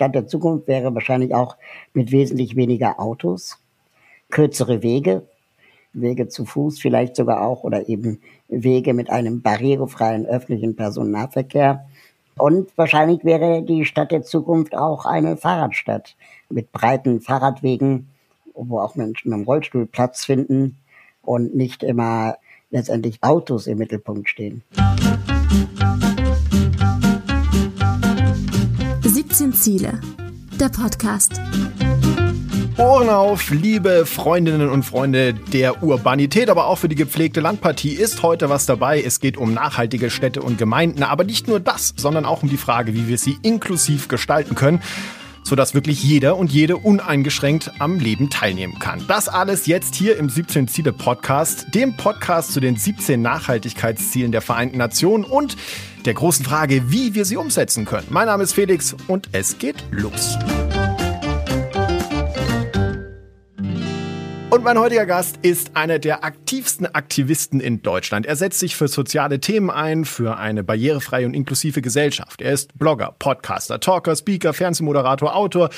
Stadt der Zukunft wäre wahrscheinlich auch mit wesentlich weniger Autos, kürzere Wege, Wege zu Fuß vielleicht sogar auch oder eben Wege mit einem barrierefreien öffentlichen Personennahverkehr. Und wahrscheinlich wäre die Stadt der Zukunft auch eine Fahrradstadt mit breiten Fahrradwegen, wo auch Menschen im Rollstuhl Platz finden und nicht immer letztendlich Autos im Mittelpunkt stehen. 17 Ziele, der Podcast. Ohren auf, liebe Freundinnen und Freunde der Urbanität, aber auch für die gepflegte Landpartie ist heute was dabei. Es geht um nachhaltige Städte und Gemeinden, aber nicht nur das, sondern auch um die Frage, wie wir sie inklusiv gestalten können sodass wirklich jeder und jede uneingeschränkt am Leben teilnehmen kann. Das alles jetzt hier im 17 Ziele Podcast, dem Podcast zu den 17 Nachhaltigkeitszielen der Vereinten Nationen und der großen Frage, wie wir sie umsetzen können. Mein Name ist Felix und es geht los. Und mein heutiger Gast ist einer der aktivsten Aktivisten in Deutschland. Er setzt sich für soziale Themen ein, für eine barrierefreie und inklusive Gesellschaft. Er ist Blogger, Podcaster, Talker, Speaker, Fernsehmoderator, Autor.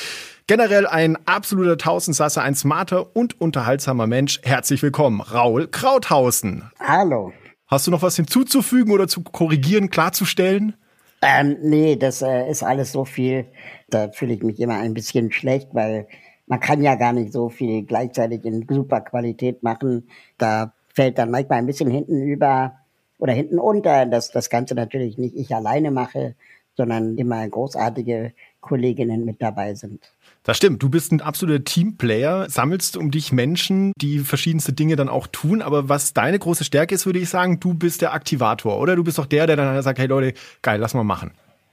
Generell ein absoluter Tausendsasser, ein smarter und unterhaltsamer Mensch. Herzlich willkommen, Raul Krauthausen. Hallo. Hast du noch was hinzuzufügen oder zu korrigieren, klarzustellen? Ähm, nee, das äh, ist alles so viel. Da fühle ich mich immer ein bisschen schlecht, weil man kann ja gar nicht so viel gleichzeitig in super Qualität machen. Da fällt dann manchmal ein bisschen hinten über oder hinten unter, dass das Ganze natürlich nicht ich alleine mache, sondern immer großartige Kolleginnen mit dabei sind. Das stimmt. Du bist ein absoluter Teamplayer, sammelst um dich Menschen, die verschiedenste Dinge dann auch tun. Aber was deine große Stärke ist, würde ich sagen, du bist der Aktivator, oder? Du bist doch der, der dann sagt, hey Leute, geil, lass mal machen.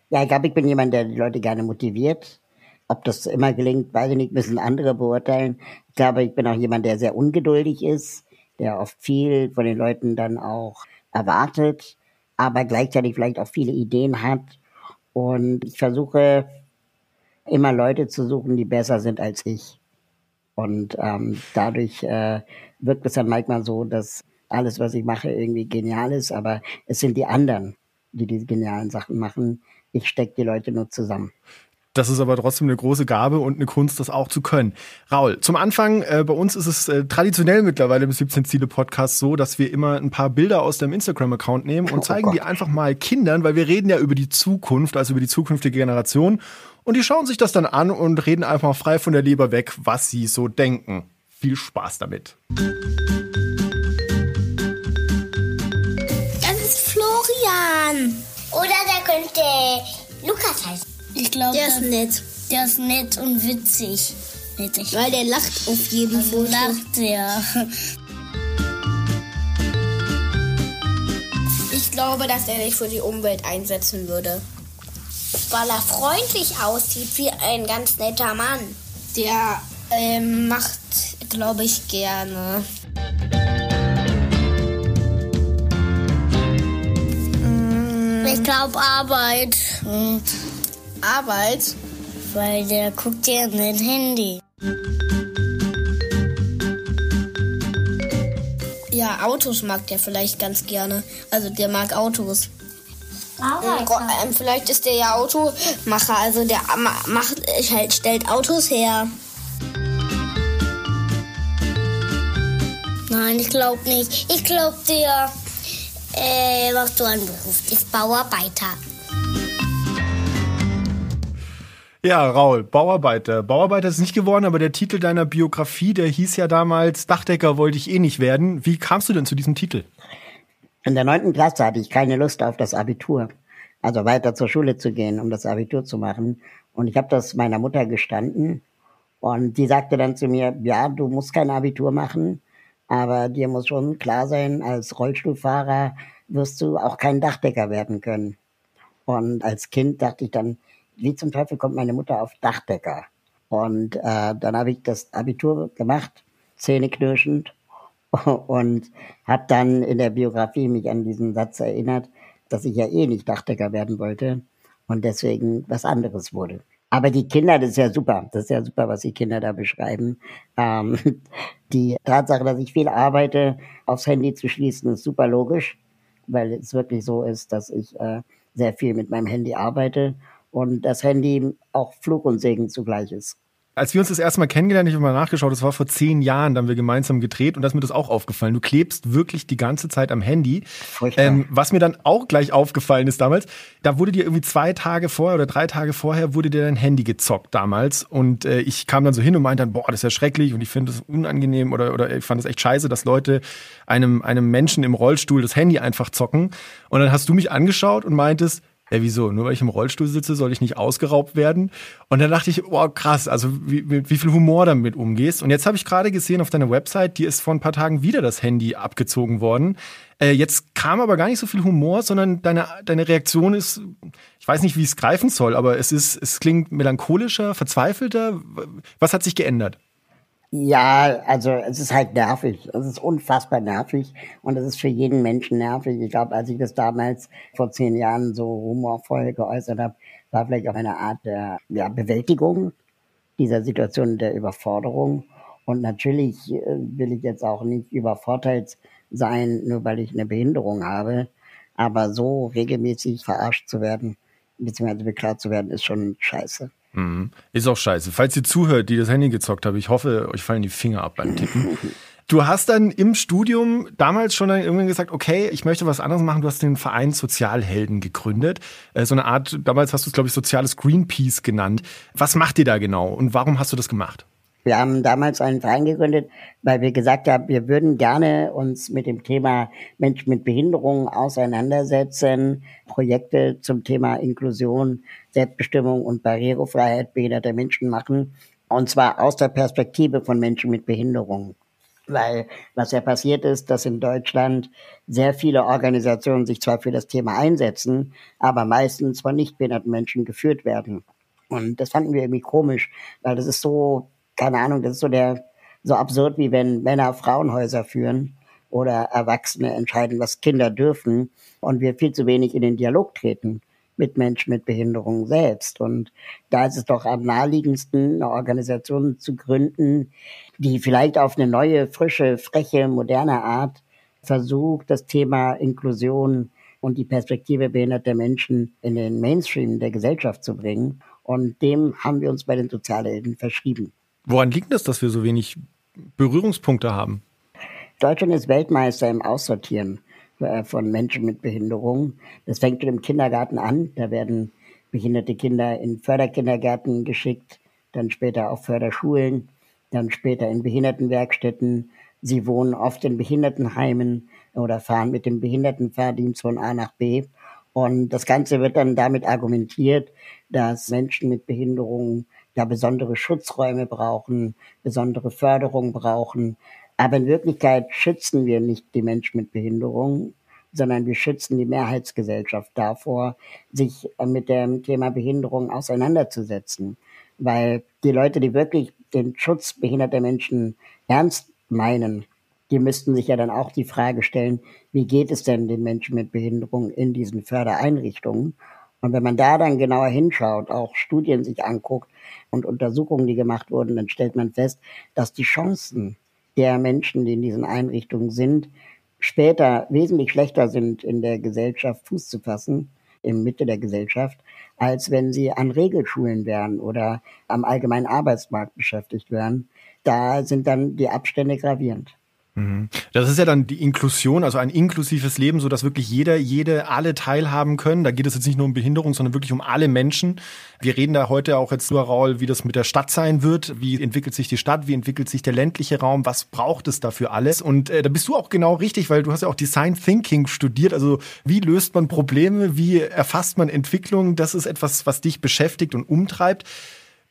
Ja, ich glaube, ich bin jemand, der die Leute gerne motiviert. Ob das immer gelingt, weiß ich nicht, müssen andere beurteilen. Ich glaube, ich bin auch jemand, der sehr ungeduldig ist, der oft viel von den Leuten dann auch erwartet, aber gleichzeitig vielleicht auch viele Ideen hat. Und ich versuche immer Leute zu suchen, die besser sind als ich. Und ähm, dadurch äh, wirkt es dann manchmal so, dass alles, was ich mache, irgendwie genial ist, aber es sind die anderen, die diese genialen Sachen machen. Ich stecke die Leute nur zusammen. Das ist aber trotzdem eine große Gabe und eine Kunst, das auch zu können. Raul, zum Anfang, äh, bei uns ist es äh, traditionell mittlerweile im 17 Ziele Podcast so, dass wir immer ein paar Bilder aus deinem Instagram-Account nehmen und oh zeigen Gott. die einfach mal Kindern, weil wir reden ja über die Zukunft, also über die zukünftige Generation. Und die schauen sich das dann an und reden einfach frei von der Leber weg, was sie so denken. Viel Spaß damit. Das ist Florian. Oder der könnte Lukas heißen. Ich glaube, der ist nett. Der ist nett und witzig. Witzig. Weil der lacht auf jeden also Foto. lacht der. Ich glaube, dass er sich für die Umwelt einsetzen würde. Weil er freundlich aussieht wie ein ganz netter Mann. Der ähm, macht, glaube ich, gerne. Ich glaube Arbeit. Arbeit? Weil der guckt ja in den Handy. Ja, Autos mag der vielleicht ganz gerne. Also der mag Autos. Ähm, vielleicht ist der ja Automacher, also der macht, halt, stellt Autos her. Nein, ich glaube nicht. Ich glaube, der äh, macht so einen Beruf, ist Bauarbeiter. Ja, Raul, Bauarbeiter. Bauarbeiter ist nicht geworden, aber der Titel deiner Biografie, der hieß ja damals Dachdecker wollte ich eh nicht werden. Wie kamst du denn zu diesem Titel? In der neunten Klasse hatte ich keine Lust auf das Abitur, also weiter zur Schule zu gehen, um das Abitur zu machen. Und ich habe das meiner Mutter gestanden und die sagte dann zu mir, ja, du musst kein Abitur machen, aber dir muss schon klar sein, als Rollstuhlfahrer wirst du auch kein Dachdecker werden können. Und als Kind dachte ich dann, wie zum Teufel kommt meine Mutter auf Dachdecker? Und äh, dann habe ich das Abitur gemacht, zähneknirschend, und habe dann in der Biografie mich an diesen Satz erinnert, dass ich ja eh nicht Dachdecker werden wollte und deswegen was anderes wurde. Aber die Kinder, das ist ja super. Das ist ja super, was die Kinder da beschreiben. Ähm, die Tatsache, dass ich viel arbeite, aufs Handy zu schließen, ist super logisch, weil es wirklich so ist, dass ich äh, sehr viel mit meinem Handy arbeite und das Handy auch Fluch und Segen zugleich ist. Als wir uns das erste Mal kennengelernt, ich habe mal nachgeschaut, das war vor zehn Jahren, da haben wir gemeinsam gedreht und da ist mir das auch aufgefallen. Du klebst wirklich die ganze Zeit am Handy. Ähm, was mir dann auch gleich aufgefallen ist damals, da wurde dir irgendwie zwei Tage vorher oder drei Tage vorher wurde dir dein Handy gezockt damals und äh, ich kam dann so hin und meinte dann, boah, das ist ja schrecklich und ich finde das unangenehm oder, oder ich fand das echt scheiße, dass Leute einem, einem Menschen im Rollstuhl das Handy einfach zocken. Und dann hast du mich angeschaut und meintest, ja, wieso? Nur weil ich im Rollstuhl sitze, soll ich nicht ausgeraubt werden? Und dann dachte ich, oh krass, also wie, wie viel Humor damit umgehst. Und jetzt habe ich gerade gesehen auf deiner Website, die ist vor ein paar Tagen wieder das Handy abgezogen worden. Äh, jetzt kam aber gar nicht so viel Humor, sondern deine, deine Reaktion ist, ich weiß nicht, wie es greifen soll, aber es ist, es klingt melancholischer, verzweifelter. Was hat sich geändert? Ja, also es ist halt nervig. Es ist unfassbar nervig und es ist für jeden Menschen nervig. Ich glaube, als ich das damals vor zehn Jahren so humorvoll geäußert habe, war vielleicht auch eine Art der ja, Bewältigung dieser Situation der Überforderung. Und natürlich äh, will ich jetzt auch nicht übervorteilt sein, nur weil ich eine Behinderung habe. Aber so regelmäßig verarscht zu werden, beziehungsweise beklagt zu werden, ist schon scheiße. Mhm. Ist auch scheiße. Falls ihr zuhört, die das Handy gezockt haben, ich hoffe, euch fallen die Finger ab beim Tippen. Du hast dann im Studium damals schon irgendwann gesagt, okay, ich möchte was anderes machen. Du hast den Verein Sozialhelden gegründet. Äh, so eine Art, damals hast du es, glaube ich, soziales Greenpeace genannt. Was macht ihr da genau und warum hast du das gemacht? Wir haben damals einen Verein gegründet, weil wir gesagt haben, wir würden gerne uns mit dem Thema Menschen mit Behinderungen auseinandersetzen, Projekte zum Thema Inklusion, Selbstbestimmung und Barrierefreiheit behinderter Menschen machen, und zwar aus der Perspektive von Menschen mit Behinderungen. Weil was ja passiert ist, dass in Deutschland sehr viele Organisationen sich zwar für das Thema einsetzen, aber meistens von nicht behinderten Menschen geführt werden. Und das fanden wir irgendwie komisch, weil das ist so keine Ahnung, das ist so der, so absurd, wie wenn Männer Frauenhäuser führen oder Erwachsene entscheiden, was Kinder dürfen und wir viel zu wenig in den Dialog treten mit Menschen mit Behinderung selbst. Und da ist es doch am naheliegendsten, eine Organisation zu gründen, die vielleicht auf eine neue, frische, freche, moderne Art versucht, das Thema Inklusion und die Perspektive behinderter Menschen in den Mainstream der Gesellschaft zu bringen. Und dem haben wir uns bei den Sozialhelden verschrieben. Woran liegt das, dass wir so wenig Berührungspunkte haben? Deutschland ist Weltmeister im Aussortieren äh, von Menschen mit Behinderung. Das fängt im Kindergarten an. Da werden behinderte Kinder in Förderkindergärten geschickt, dann später auf Förderschulen, dann später in Behindertenwerkstätten. Sie wohnen oft in Behindertenheimen oder fahren mit dem Behindertenfahrdienst von A nach B. Und das Ganze wird dann damit argumentiert, dass Menschen mit Behinderungen ja besondere Schutzräume brauchen, besondere Förderung brauchen. Aber in Wirklichkeit schützen wir nicht die Menschen mit Behinderung, sondern wir schützen die Mehrheitsgesellschaft davor, sich mit dem Thema Behinderung auseinanderzusetzen. Weil die Leute, die wirklich den Schutz behinderter Menschen ernst meinen, die müssten sich ja dann auch die Frage stellen, wie geht es denn den Menschen mit Behinderung in diesen Fördereinrichtungen? Und wenn man da dann genauer hinschaut, auch Studien sich anguckt und Untersuchungen, die gemacht wurden, dann stellt man fest, dass die Chancen der Menschen, die in diesen Einrichtungen sind, später wesentlich schlechter sind, in der Gesellschaft Fuß zu fassen, im Mitte der Gesellschaft, als wenn sie an Regelschulen wären oder am allgemeinen Arbeitsmarkt beschäftigt wären. Da sind dann die Abstände gravierend. Mhm. Das ist ja dann die Inklusion, also ein inklusives Leben, so dass wirklich jeder, jede, alle teilhaben können. Da geht es jetzt nicht nur um Behinderung, sondern wirklich um alle Menschen. Wir reden da heute auch jetzt nur, Raul, wie das mit der Stadt sein wird. Wie entwickelt sich die Stadt? Wie entwickelt sich der ländliche Raum? Was braucht es dafür alles? Und äh, da bist du auch genau richtig, weil du hast ja auch Design Thinking studiert. Also wie löst man Probleme? Wie erfasst man Entwicklung? Das ist etwas, was dich beschäftigt und umtreibt.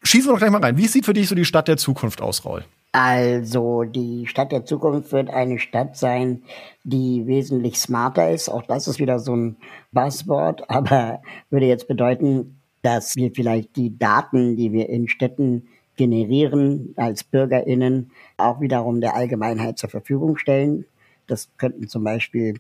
Schießen wir doch gleich mal rein. Wie sieht für dich so die Stadt der Zukunft aus, Raul? Also die Stadt der Zukunft wird eine Stadt sein, die wesentlich smarter ist. Auch das ist wieder so ein Buzzword, aber würde jetzt bedeuten, dass wir vielleicht die Daten, die wir in Städten generieren als Bürgerinnen, auch wiederum der Allgemeinheit zur Verfügung stellen. Das könnten zum Beispiel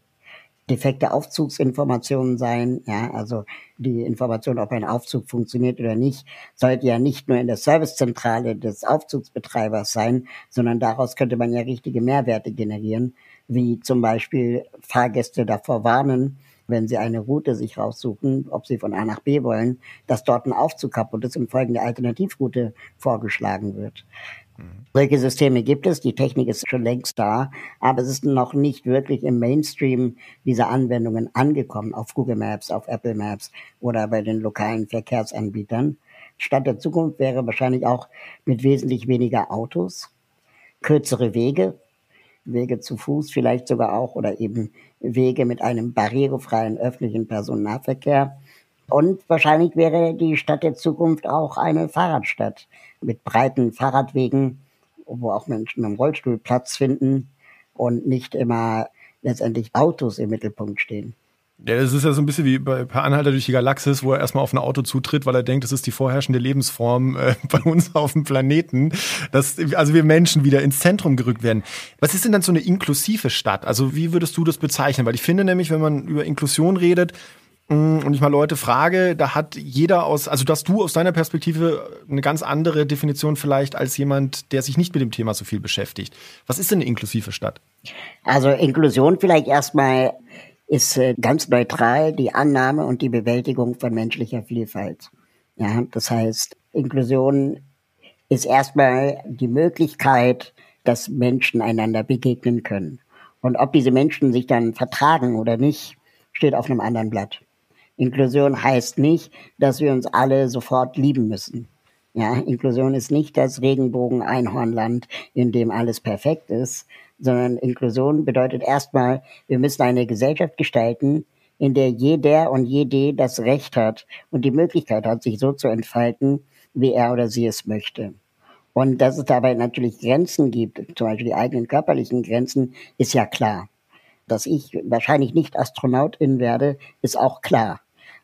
defekte Aufzugsinformationen sein. Ja, also die Information, ob ein Aufzug funktioniert oder nicht, sollte ja nicht nur in der Servicezentrale des Aufzugsbetreibers sein, sondern daraus könnte man ja richtige Mehrwerte generieren, wie zum Beispiel Fahrgäste davor warnen, wenn sie eine Route sich raussuchen, ob sie von A nach B wollen, dass dort ein Aufzug kaputt ist und folgende Alternativroute vorgeschlagen wird. Solche Systeme gibt es, die Technik ist schon längst da, aber es ist noch nicht wirklich im Mainstream dieser Anwendungen angekommen, auf Google Maps, auf Apple Maps oder bei den lokalen Verkehrsanbietern. Stadt der Zukunft wäre wahrscheinlich auch mit wesentlich weniger Autos, kürzere Wege, Wege zu Fuß vielleicht sogar auch oder eben Wege mit einem barrierefreien öffentlichen Personennahverkehr. Und wahrscheinlich wäre die Stadt der Zukunft auch eine Fahrradstadt mit breiten Fahrradwegen, wo auch Menschen im Rollstuhl Platz finden und nicht immer letztendlich Autos im Mittelpunkt stehen. Ja, das ist ja so ein bisschen wie bei Per Anhalter durch die Galaxis, wo er erstmal auf ein Auto zutritt, weil er denkt, das ist die vorherrschende Lebensform äh, bei uns auf dem Planeten, dass also wir Menschen wieder ins Zentrum gerückt werden. Was ist denn dann so eine inklusive Stadt? Also wie würdest du das bezeichnen? Weil ich finde nämlich, wenn man über Inklusion redet, und ich mal Leute frage, da hat jeder aus, also dass du aus deiner Perspektive eine ganz andere Definition vielleicht als jemand, der sich nicht mit dem Thema so viel beschäftigt. Was ist denn eine inklusive Stadt? Also Inklusion vielleicht erstmal ist äh, ganz neutral die Annahme und die Bewältigung von menschlicher Vielfalt. Ja, das heißt, Inklusion ist erstmal die Möglichkeit, dass Menschen einander begegnen können. Und ob diese Menschen sich dann vertragen oder nicht, steht auf einem anderen Blatt. Inklusion heißt nicht, dass wir uns alle sofort lieben müssen. Ja, Inklusion ist nicht das Regenbogen-Einhornland, in dem alles perfekt ist, sondern Inklusion bedeutet erstmal, wir müssen eine Gesellschaft gestalten, in der jeder und jede das Recht hat und die Möglichkeit hat, sich so zu entfalten, wie er oder sie es möchte. Und dass es dabei natürlich Grenzen gibt, zum Beispiel die eigenen körperlichen Grenzen, ist ja klar. Dass ich wahrscheinlich nicht Astronautin werde, ist auch klar.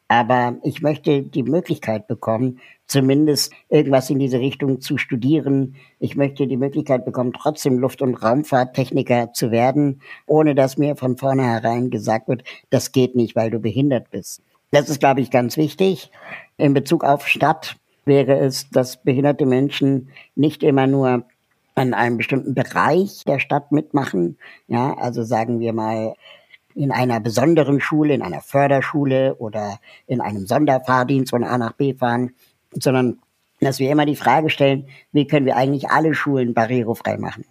Aber ich möchte die Möglichkeit bekommen, zumindest irgendwas in diese Richtung zu studieren. Ich möchte die Möglichkeit bekommen, trotzdem Luft- und Raumfahrttechniker zu werden, ohne dass mir von vornherein gesagt wird, das geht nicht, weil du behindert bist. Das ist, glaube ich, ganz wichtig. In Bezug auf Stadt wäre es, dass behinderte Menschen nicht immer nur an einem bestimmten Bereich der Stadt mitmachen. Ja, also sagen wir mal, in einer besonderen Schule, in einer Förderschule oder in einem Sonderfahrdienst von A nach B fahren, sondern dass wir immer die Frage stellen, wie können wir eigentlich alle Schulen barrierefrei machen?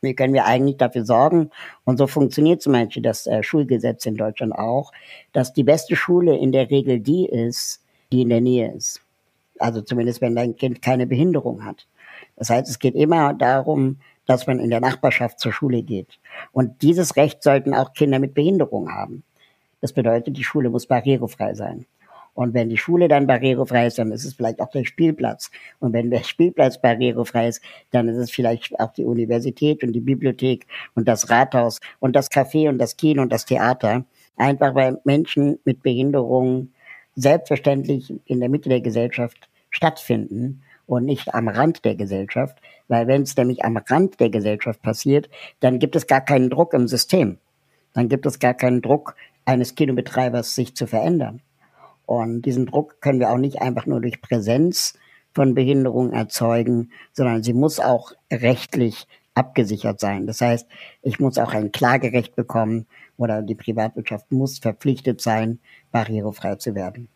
Wie können wir eigentlich dafür sorgen, und so funktioniert zum Beispiel das äh, Schulgesetz in Deutschland auch, dass die beste Schule in der Regel die ist, die in der Nähe ist. Also zumindest, wenn dein Kind keine Behinderung hat. Das heißt, es geht immer darum, dass man in der Nachbarschaft zur Schule geht. Und dieses Recht sollten auch Kinder mit Behinderung haben. Das bedeutet, die Schule muss barrierefrei sein. Und wenn die Schule dann barrierefrei ist, dann ist es vielleicht auch der Spielplatz. Und wenn der Spielplatz barrierefrei ist, dann ist es vielleicht auch die Universität und die Bibliothek und das Rathaus und das Café und das Kino und das Theater. Einfach weil Menschen mit Behinderungen selbstverständlich in der Mitte der Gesellschaft stattfinden und nicht am Rand der Gesellschaft. Weil wenn es nämlich am Rand der Gesellschaft passiert, dann gibt es gar keinen Druck im System. Dann gibt es gar keinen Druck eines Kinobetreibers, sich zu verändern. Und diesen Druck können wir auch nicht einfach nur durch Präsenz von Behinderung erzeugen, sondern sie muss auch rechtlich abgesichert sein. Das heißt, ich muss auch ein Klagerecht bekommen oder die Privatwirtschaft muss verpflichtet sein, barrierefrei zu werden.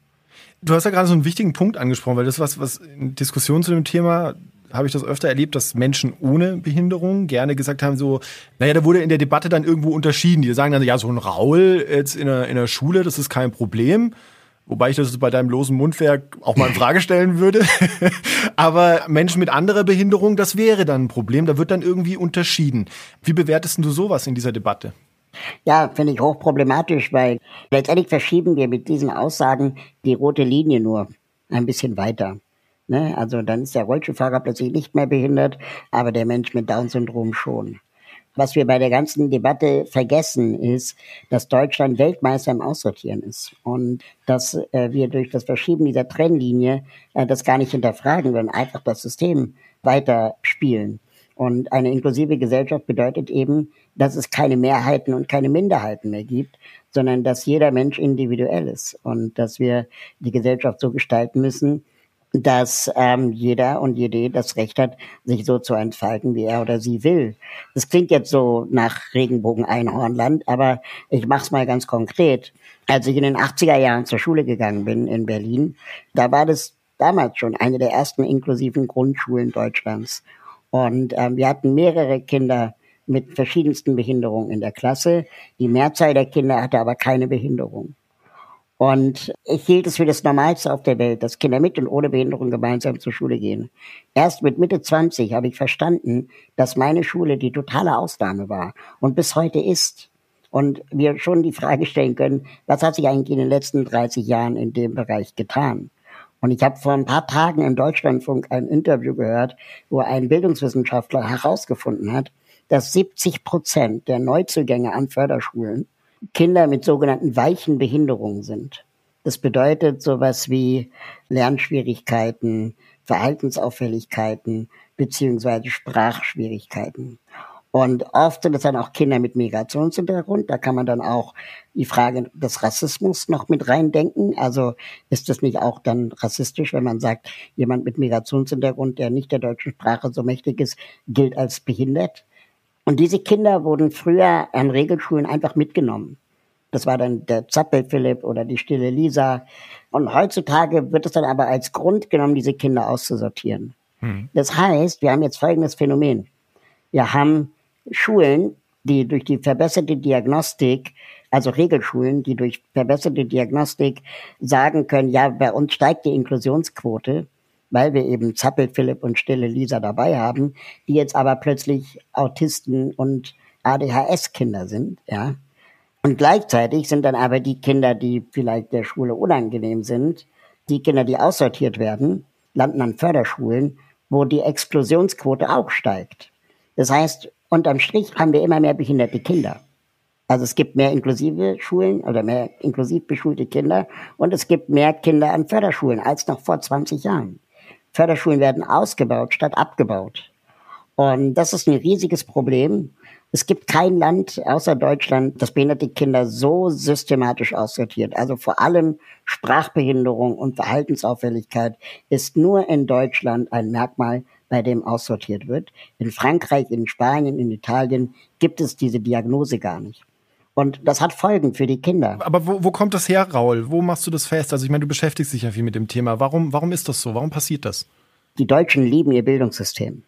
Du hast ja gerade so einen wichtigen Punkt angesprochen, weil das was, was in Diskussionen zu dem Thema habe ich das öfter erlebt, dass Menschen ohne Behinderung gerne gesagt haben, so, naja, da wurde in der Debatte dann irgendwo unterschieden. Die sagen dann, ja, so ein Raul jetzt in der, in der Schule, das ist kein Problem. Wobei ich das bei deinem losen Mundwerk auch mal in Frage stellen würde. Aber Menschen mit anderer Behinderung, das wäre dann ein Problem. Da wird dann irgendwie unterschieden. Wie bewertest du sowas in dieser Debatte? Ja, finde ich hochproblematisch, weil letztendlich verschieben wir mit diesen Aussagen die rote Linie nur ein bisschen weiter. Ne? Also dann ist der Rollstuhlfahrer plötzlich nicht mehr behindert, aber der Mensch mit Down-Syndrom schon. Was wir bei der ganzen Debatte vergessen, ist, dass Deutschland Weltmeister im Aussortieren ist und dass äh, wir durch das Verschieben dieser Trennlinie äh, das gar nicht hinterfragen, sondern einfach das System weiter spielen. Und eine inklusive Gesellschaft bedeutet eben, dass es keine Mehrheiten und keine Minderheiten mehr gibt, sondern dass jeder Mensch individuell ist und dass wir die Gesellschaft so gestalten müssen, dass ähm, jeder und jede das Recht hat, sich so zu entfalten, wie er oder sie will. Das klingt jetzt so nach Regenbogen-Einhornland, aber ich mache es mal ganz konkret. Als ich in den 80er Jahren zur Schule gegangen bin in Berlin, da war das damals schon eine der ersten inklusiven Grundschulen Deutschlands. Und ähm, wir hatten mehrere Kinder mit verschiedensten Behinderungen in der Klasse. Die Mehrzahl der Kinder hatte aber keine Behinderung. Und ich hielt es für das Normalste auf der Welt, dass Kinder mit und ohne Behinderung gemeinsam zur Schule gehen. Erst mit Mitte 20 habe ich verstanden, dass meine Schule die totale Ausnahme war und bis heute ist. Und wir schon die Frage stellen können, was hat sich eigentlich in den letzten 30 Jahren in dem Bereich getan? Und ich habe vor ein paar Tagen im Deutschlandfunk ein Interview gehört, wo ein Bildungswissenschaftler herausgefunden hat, dass 70 Prozent der Neuzugänge an Förderschulen Kinder mit sogenannten weichen Behinderungen sind. Das bedeutet sowas wie Lernschwierigkeiten, Verhaltensauffälligkeiten beziehungsweise Sprachschwierigkeiten. Und oft sind es dann auch Kinder mit Migrationshintergrund. Da kann man dann auch die Frage des Rassismus noch mit reindenken. Also ist es nicht auch dann rassistisch, wenn man sagt, jemand mit Migrationshintergrund, der nicht der deutschen Sprache so mächtig ist, gilt als behindert? Und diese Kinder wurden früher an Regelschulen einfach mitgenommen. Das war dann der Zappel Philipp oder die stille Lisa. Und heutzutage wird es dann aber als Grund genommen, diese Kinder auszusortieren. Hm. Das heißt, wir haben jetzt folgendes Phänomen. Wir haben Schulen, die durch die verbesserte Diagnostik, also Regelschulen, die durch verbesserte Diagnostik sagen können, ja, bei uns steigt die Inklusionsquote weil wir eben Zappel Philipp und Stille Lisa dabei haben, die jetzt aber plötzlich Autisten und ADHS-Kinder sind, ja. Und gleichzeitig sind dann aber die Kinder, die vielleicht der Schule unangenehm sind, die Kinder, die aussortiert werden, landen an Förderschulen, wo die Explosionsquote auch steigt. Das heißt, unterm Strich haben wir immer mehr behinderte Kinder. Also es gibt mehr inklusive Schulen oder mehr inklusiv beschulte Kinder und es gibt mehr Kinder an Förderschulen als noch vor 20 Jahren. Förderschulen werden ausgebaut statt abgebaut. Und das ist ein riesiges Problem. Es gibt kein Land außer Deutschland, das behinderte Kinder so systematisch aussortiert. Also vor allem Sprachbehinderung und Verhaltensauffälligkeit ist nur in Deutschland ein Merkmal, bei dem aussortiert wird. In Frankreich, in Spanien, in Italien gibt es diese Diagnose gar nicht. Und das hat Folgen für die Kinder. Aber wo, wo kommt das her, Raul? Wo machst du das fest? Also ich meine, du beschäftigst dich ja viel mit dem Thema. Warum, warum ist das so? Warum passiert das? Die Deutschen lieben ihr Bildungssystem.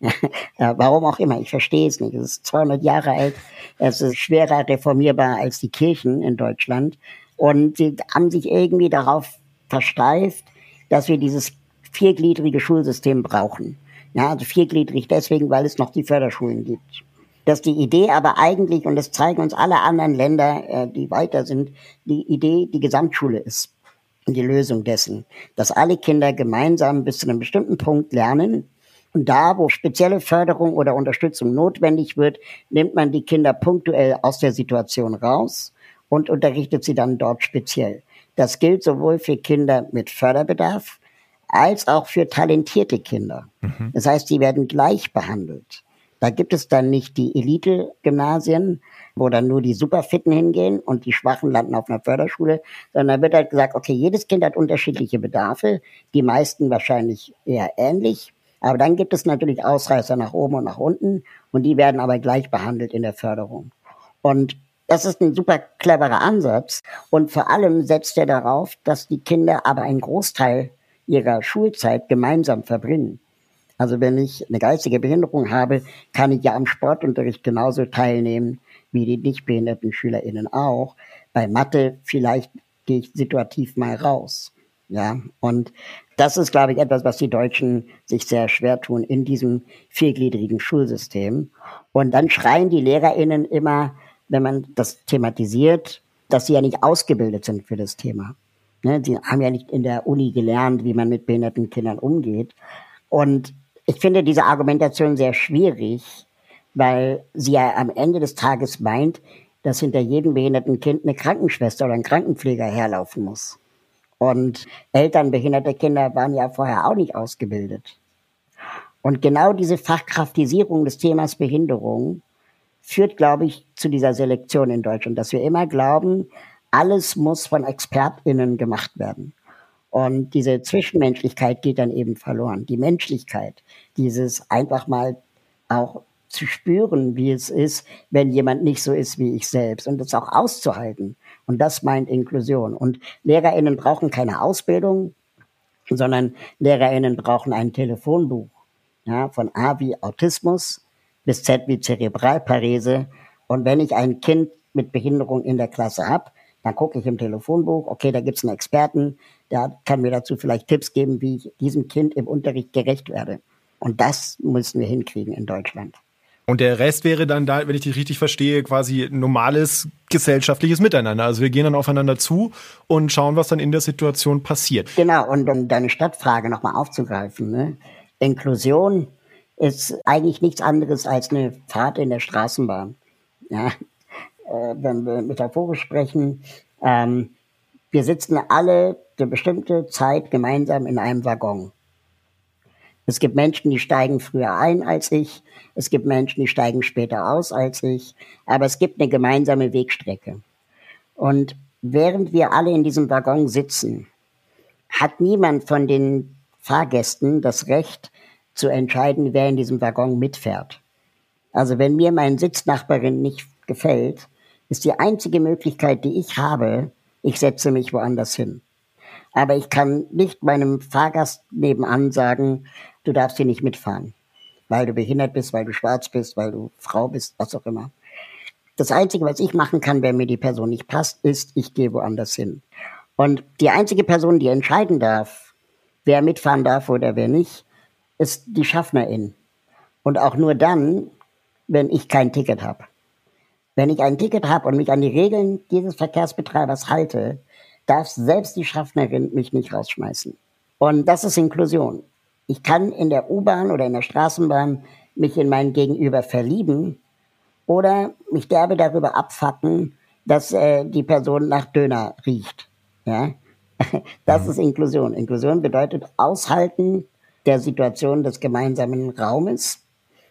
Warum auch immer, ich verstehe es nicht. Es ist 200 Jahre alt, es ist schwerer reformierbar als die Kirchen in Deutschland. Und sie haben sich irgendwie darauf versteift, dass wir dieses viergliedrige Schulsystem brauchen. Ja, also viergliedrig deswegen, weil es noch die Förderschulen gibt dass die Idee aber eigentlich, und das zeigen uns alle anderen Länder, äh, die weiter sind, die Idee die Gesamtschule ist. Und die Lösung dessen, dass alle Kinder gemeinsam bis zu einem bestimmten Punkt lernen. Und da, wo spezielle Förderung oder Unterstützung notwendig wird, nimmt man die Kinder punktuell aus der Situation raus und unterrichtet sie dann dort speziell. Das gilt sowohl für Kinder mit Förderbedarf als auch für talentierte Kinder. Mhm. Das heißt, sie werden gleich behandelt. Da gibt es dann nicht die Elite-Gymnasien, wo dann nur die Superfitten hingehen und die Schwachen landen auf einer Förderschule, sondern da wird halt gesagt, okay, jedes Kind hat unterschiedliche Bedarfe, die meisten wahrscheinlich eher ähnlich, aber dann gibt es natürlich Ausreißer nach oben und nach unten und die werden aber gleich behandelt in der Förderung. Und das ist ein super cleverer Ansatz und vor allem setzt er darauf, dass die Kinder aber einen Großteil ihrer Schulzeit gemeinsam verbringen. Also wenn ich eine geistige Behinderung habe, kann ich ja am Sportunterricht genauso teilnehmen wie die nicht behinderten SchülerInnen auch. Bei Mathe vielleicht gehe ich situativ mal raus. Ja, und das ist, glaube ich, etwas, was die Deutschen sich sehr schwer tun in diesem viergliedrigen Schulsystem. Und dann schreien die LehrerInnen immer, wenn man das thematisiert, dass sie ja nicht ausgebildet sind für das Thema. Ne, sie haben ja nicht in der Uni gelernt, wie man mit behinderten Kindern umgeht. Und ich finde diese Argumentation sehr schwierig, weil sie ja am Ende des Tages meint, dass hinter jedem behinderten Kind eine Krankenschwester oder ein Krankenpfleger herlaufen muss. Und Eltern behinderter Kinder waren ja vorher auch nicht ausgebildet. Und genau diese Fachkraftisierung des Themas Behinderung führt, glaube ich, zu dieser Selektion in Deutschland, dass wir immer glauben, alles muss von ExpertInnen gemacht werden. Und diese Zwischenmenschlichkeit geht dann eben verloren. Die Menschlichkeit, dieses einfach mal auch zu spüren, wie es ist, wenn jemand nicht so ist wie ich selbst und das auch auszuhalten. Und das meint Inklusion. Und LehrerInnen brauchen keine Ausbildung, sondern LehrerInnen brauchen ein Telefonbuch. Ja, von A wie Autismus bis Z wie Zerebralparese. Und wenn ich ein Kind mit Behinderung in der Klasse habe, dann gucke ich im Telefonbuch, okay, da gibt es einen Experten, der kann mir dazu vielleicht Tipps geben, wie ich diesem Kind im Unterricht gerecht werde. Und das müssen wir hinkriegen in Deutschland. Und der Rest wäre dann da, wenn ich dich richtig verstehe, quasi normales gesellschaftliches Miteinander. Also wir gehen dann aufeinander zu und schauen, was dann in der Situation passiert. Genau, und um deine Stadtfrage nochmal aufzugreifen, ne? Inklusion ist eigentlich nichts anderes als eine Fahrt in der Straßenbahn. Ja, wenn wir metaphorisch sprechen, ähm, wir sitzen alle eine bestimmte Zeit gemeinsam in einem Waggon. Es gibt Menschen, die steigen früher ein als ich. Es gibt Menschen, die steigen später aus als ich. Aber es gibt eine gemeinsame Wegstrecke. Und während wir alle in diesem Waggon sitzen, hat niemand von den Fahrgästen das Recht zu entscheiden, wer in diesem Waggon mitfährt. Also wenn mir mein Sitznachbarin nicht gefällt, ist die einzige Möglichkeit, die ich habe, ich setze mich woanders hin. Aber ich kann nicht meinem Fahrgast nebenan sagen, du darfst hier nicht mitfahren, weil du behindert bist, weil du schwarz bist, weil du Frau bist, was auch immer. Das Einzige, was ich machen kann, wenn mir die Person nicht passt, ist, ich gehe woanders hin. Und die einzige Person, die entscheiden darf, wer mitfahren darf oder wer nicht, ist die Schaffnerin. Und auch nur dann, wenn ich kein Ticket habe. Wenn ich ein Ticket habe und mich an die Regeln dieses Verkehrsbetreibers halte, darf selbst die Schaffnerin mich nicht rausschmeißen. Und das ist Inklusion. Ich kann in der U-Bahn oder in der Straßenbahn mich in mein Gegenüber verlieben oder mich derbe darüber abfacken, dass äh, die Person nach Döner riecht. Ja? Das ist Inklusion. Inklusion bedeutet Aushalten der Situation des gemeinsamen Raumes.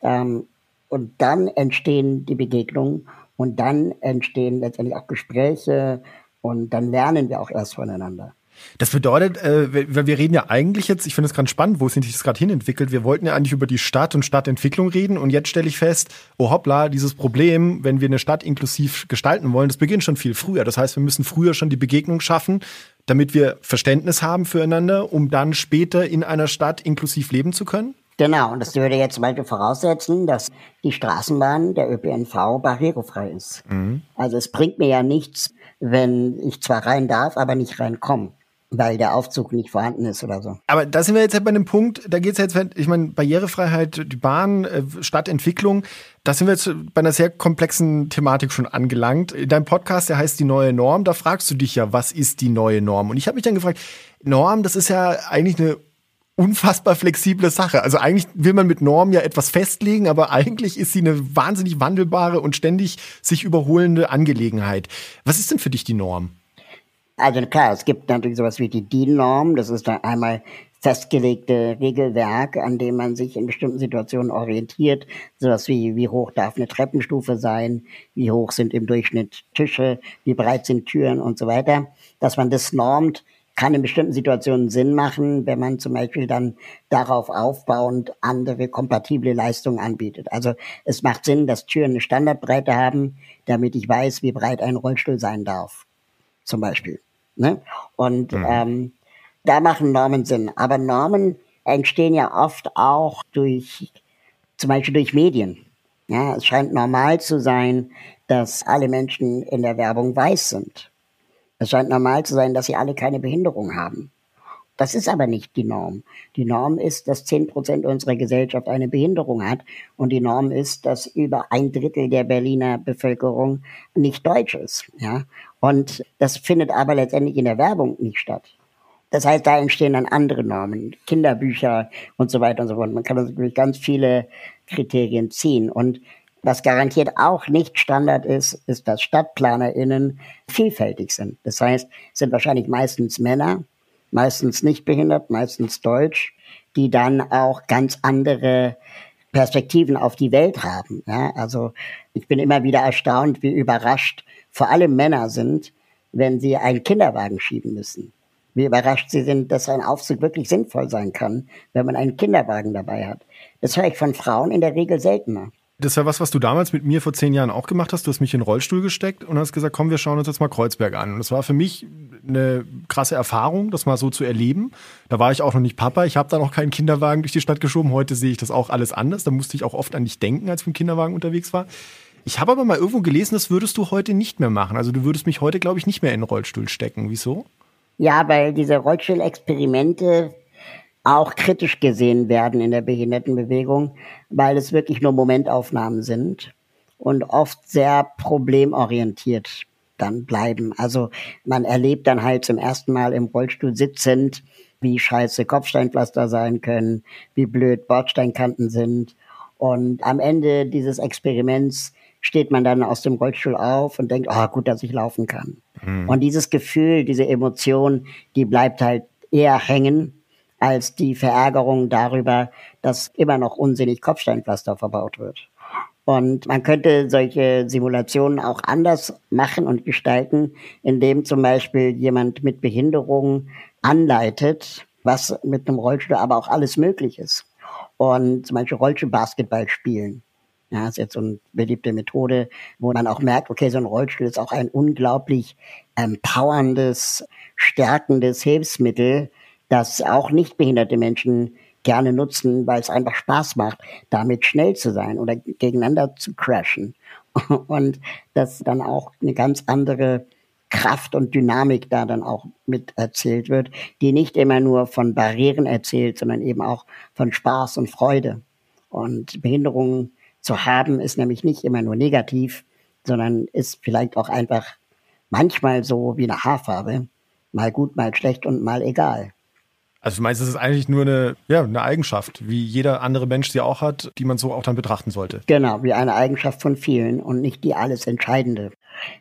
Ähm, und dann entstehen die Begegnungen und dann entstehen letztendlich auch Gespräche und dann lernen wir auch erst voneinander. Das bedeutet, äh, wir reden ja eigentlich jetzt, ich finde es ganz spannend, wo es sich das gerade hin entwickelt. Wir wollten ja eigentlich über die Stadt und Stadtentwicklung reden und jetzt stelle ich fest, oh hoppla, dieses Problem, wenn wir eine Stadt inklusiv gestalten wollen, das beginnt schon viel früher. Das heißt, wir müssen früher schon die Begegnung schaffen, damit wir Verständnis haben füreinander, um dann später in einer Stadt inklusiv leben zu können? Genau, und das würde jetzt zum Beispiel voraussetzen, dass die Straßenbahn, der ÖPNV, barrierefrei ist. Mhm. Also es bringt mir ja nichts, wenn ich zwar rein darf, aber nicht reinkomme weil der Aufzug nicht vorhanden ist oder so. Aber da sind wir jetzt halt bei einem Punkt, da geht es jetzt, ich meine, Barrierefreiheit, die Bahn, äh, Stadtentwicklung, da sind wir jetzt bei einer sehr komplexen Thematik schon angelangt. In deinem Podcast, der heißt Die neue Norm, da fragst du dich ja, was ist die neue Norm? Und ich habe mich dann gefragt, Norm, das ist ja eigentlich eine unfassbar flexible Sache. Also eigentlich will man mit Norm ja etwas festlegen, aber eigentlich ist sie eine wahnsinnig wandelbare und ständig sich überholende Angelegenheit. Was ist denn für dich die Norm? Also klar, es gibt natürlich sowas wie die DIN-Norm. Das ist dann einmal festgelegte Regelwerk, an dem man sich in bestimmten Situationen orientiert. Sowas wie, wie hoch darf eine Treppenstufe sein, wie hoch sind im Durchschnitt Tische, wie breit sind Türen und so weiter. Dass man das normt, kann in bestimmten Situationen Sinn machen, wenn man zum Beispiel dann darauf aufbauend andere kompatible Leistungen anbietet. Also es macht Sinn, dass Türen eine Standardbreite haben, damit ich weiß, wie breit ein Rollstuhl sein darf. Zum Beispiel. Ne? Und mhm. ähm, da machen Normen Sinn. Aber Normen entstehen ja oft auch durch, zum Beispiel durch Medien. Ja, es scheint normal zu sein, dass alle Menschen in der Werbung weiß sind. Es scheint normal zu sein, dass sie alle keine Behinderung haben. Das ist aber nicht die Norm. Die Norm ist, dass zehn Prozent unserer Gesellschaft eine Behinderung hat. Und die Norm ist, dass über ein Drittel der Berliner Bevölkerung nicht deutsch ist. Ja? Und das findet aber letztendlich in der Werbung nicht statt. Das heißt, da entstehen dann andere Normen, Kinderbücher und so weiter und so fort. Man kann natürlich ganz viele Kriterien ziehen. Und was garantiert auch nicht Standard ist, ist, dass StadtplanerInnen vielfältig sind. Das heißt, sind wahrscheinlich meistens Männer, meistens nicht behindert, meistens deutsch, die dann auch ganz andere Perspektiven auf die Welt haben. Ja, also ich bin immer wieder erstaunt, wie überrascht vor allem Männer sind, wenn sie einen Kinderwagen schieben müssen. wie überrascht sie sind, dass ein Aufzug wirklich sinnvoll sein kann, wenn man einen Kinderwagen dabei hat. Das höre ich von Frauen in der Regel seltener. Das ja was, was du damals mit mir vor zehn Jahren auch gemacht hast. Du hast mich in den Rollstuhl gesteckt und hast gesagt, komm, wir schauen uns jetzt mal Kreuzberg an. Und das war für mich eine krasse Erfahrung, das mal so zu erleben. Da war ich auch noch nicht Papa. Ich habe da noch keinen Kinderwagen durch die Stadt geschoben. Heute sehe ich das auch alles anders. Da musste ich auch oft an dich denken, als ich mit dem Kinderwagen unterwegs war. Ich habe aber mal irgendwo gelesen, das würdest du heute nicht mehr machen. Also du würdest mich heute, glaube ich, nicht mehr in den Rollstuhl stecken. Wieso? Ja, weil diese Rollstuhlexperimente auch kritisch gesehen werden in der Behindertenbewegung, weil es wirklich nur Momentaufnahmen sind und oft sehr problemorientiert dann bleiben. Also man erlebt dann halt zum ersten Mal im Rollstuhl sitzend, wie scheiße Kopfsteinpflaster sein können, wie blöd Bordsteinkanten sind. Und am Ende dieses Experiments steht man dann aus dem Rollstuhl auf und denkt, ah, oh, gut, dass ich laufen kann. Mhm. Und dieses Gefühl, diese Emotion, die bleibt halt eher hängen als die Verärgerung darüber, dass immer noch unsinnig Kopfsteinpflaster verbaut wird. Und man könnte solche Simulationen auch anders machen und gestalten, indem zum Beispiel jemand mit Behinderung anleitet, was mit einem Rollstuhl aber auch alles möglich ist. Und zum Beispiel Rollstuhlbasketball spielen. Ja, ist jetzt so eine beliebte Methode, wo man auch merkt, okay, so ein Rollstuhl ist auch ein unglaublich empowerndes, stärkendes Hilfsmittel, das auch nicht behinderte Menschen gerne nutzen, weil es einfach Spaß macht, damit schnell zu sein oder gegeneinander zu crashen. Und dass dann auch eine ganz andere Kraft und Dynamik da dann auch mit erzählt wird, die nicht immer nur von Barrieren erzählt, sondern eben auch von Spaß und Freude. Und Behinderungen zu haben ist nämlich nicht immer nur negativ, sondern ist vielleicht auch einfach manchmal so wie eine Haarfarbe, mal gut, mal schlecht und mal egal. Also du meinst, es ist eigentlich nur eine, ja, eine Eigenschaft, wie jeder andere Mensch sie auch hat, die man so auch dann betrachten sollte. Genau, wie eine Eigenschaft von vielen und nicht die alles Entscheidende.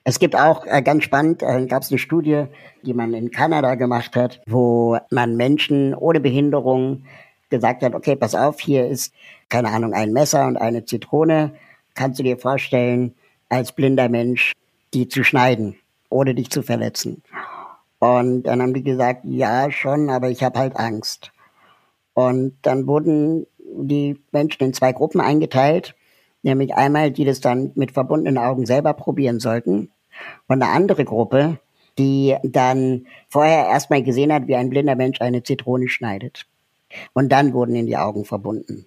Es gibt auch äh, ganz spannend, äh, gab es eine Studie, die man in Kanada gemacht hat, wo man Menschen ohne Behinderung gesagt hat, okay, pass auf, hier ist, keine Ahnung, ein Messer und eine Zitrone. Kannst du dir vorstellen, als blinder Mensch die zu schneiden, ohne dich zu verletzen? Und dann haben die gesagt, ja schon, aber ich habe halt Angst. Und dann wurden die Menschen in zwei Gruppen eingeteilt, nämlich einmal, die das dann mit verbundenen Augen selber probieren sollten, und eine andere Gruppe, die dann vorher erstmal gesehen hat, wie ein blinder Mensch eine Zitrone schneidet. Und dann wurden in die Augen verbunden.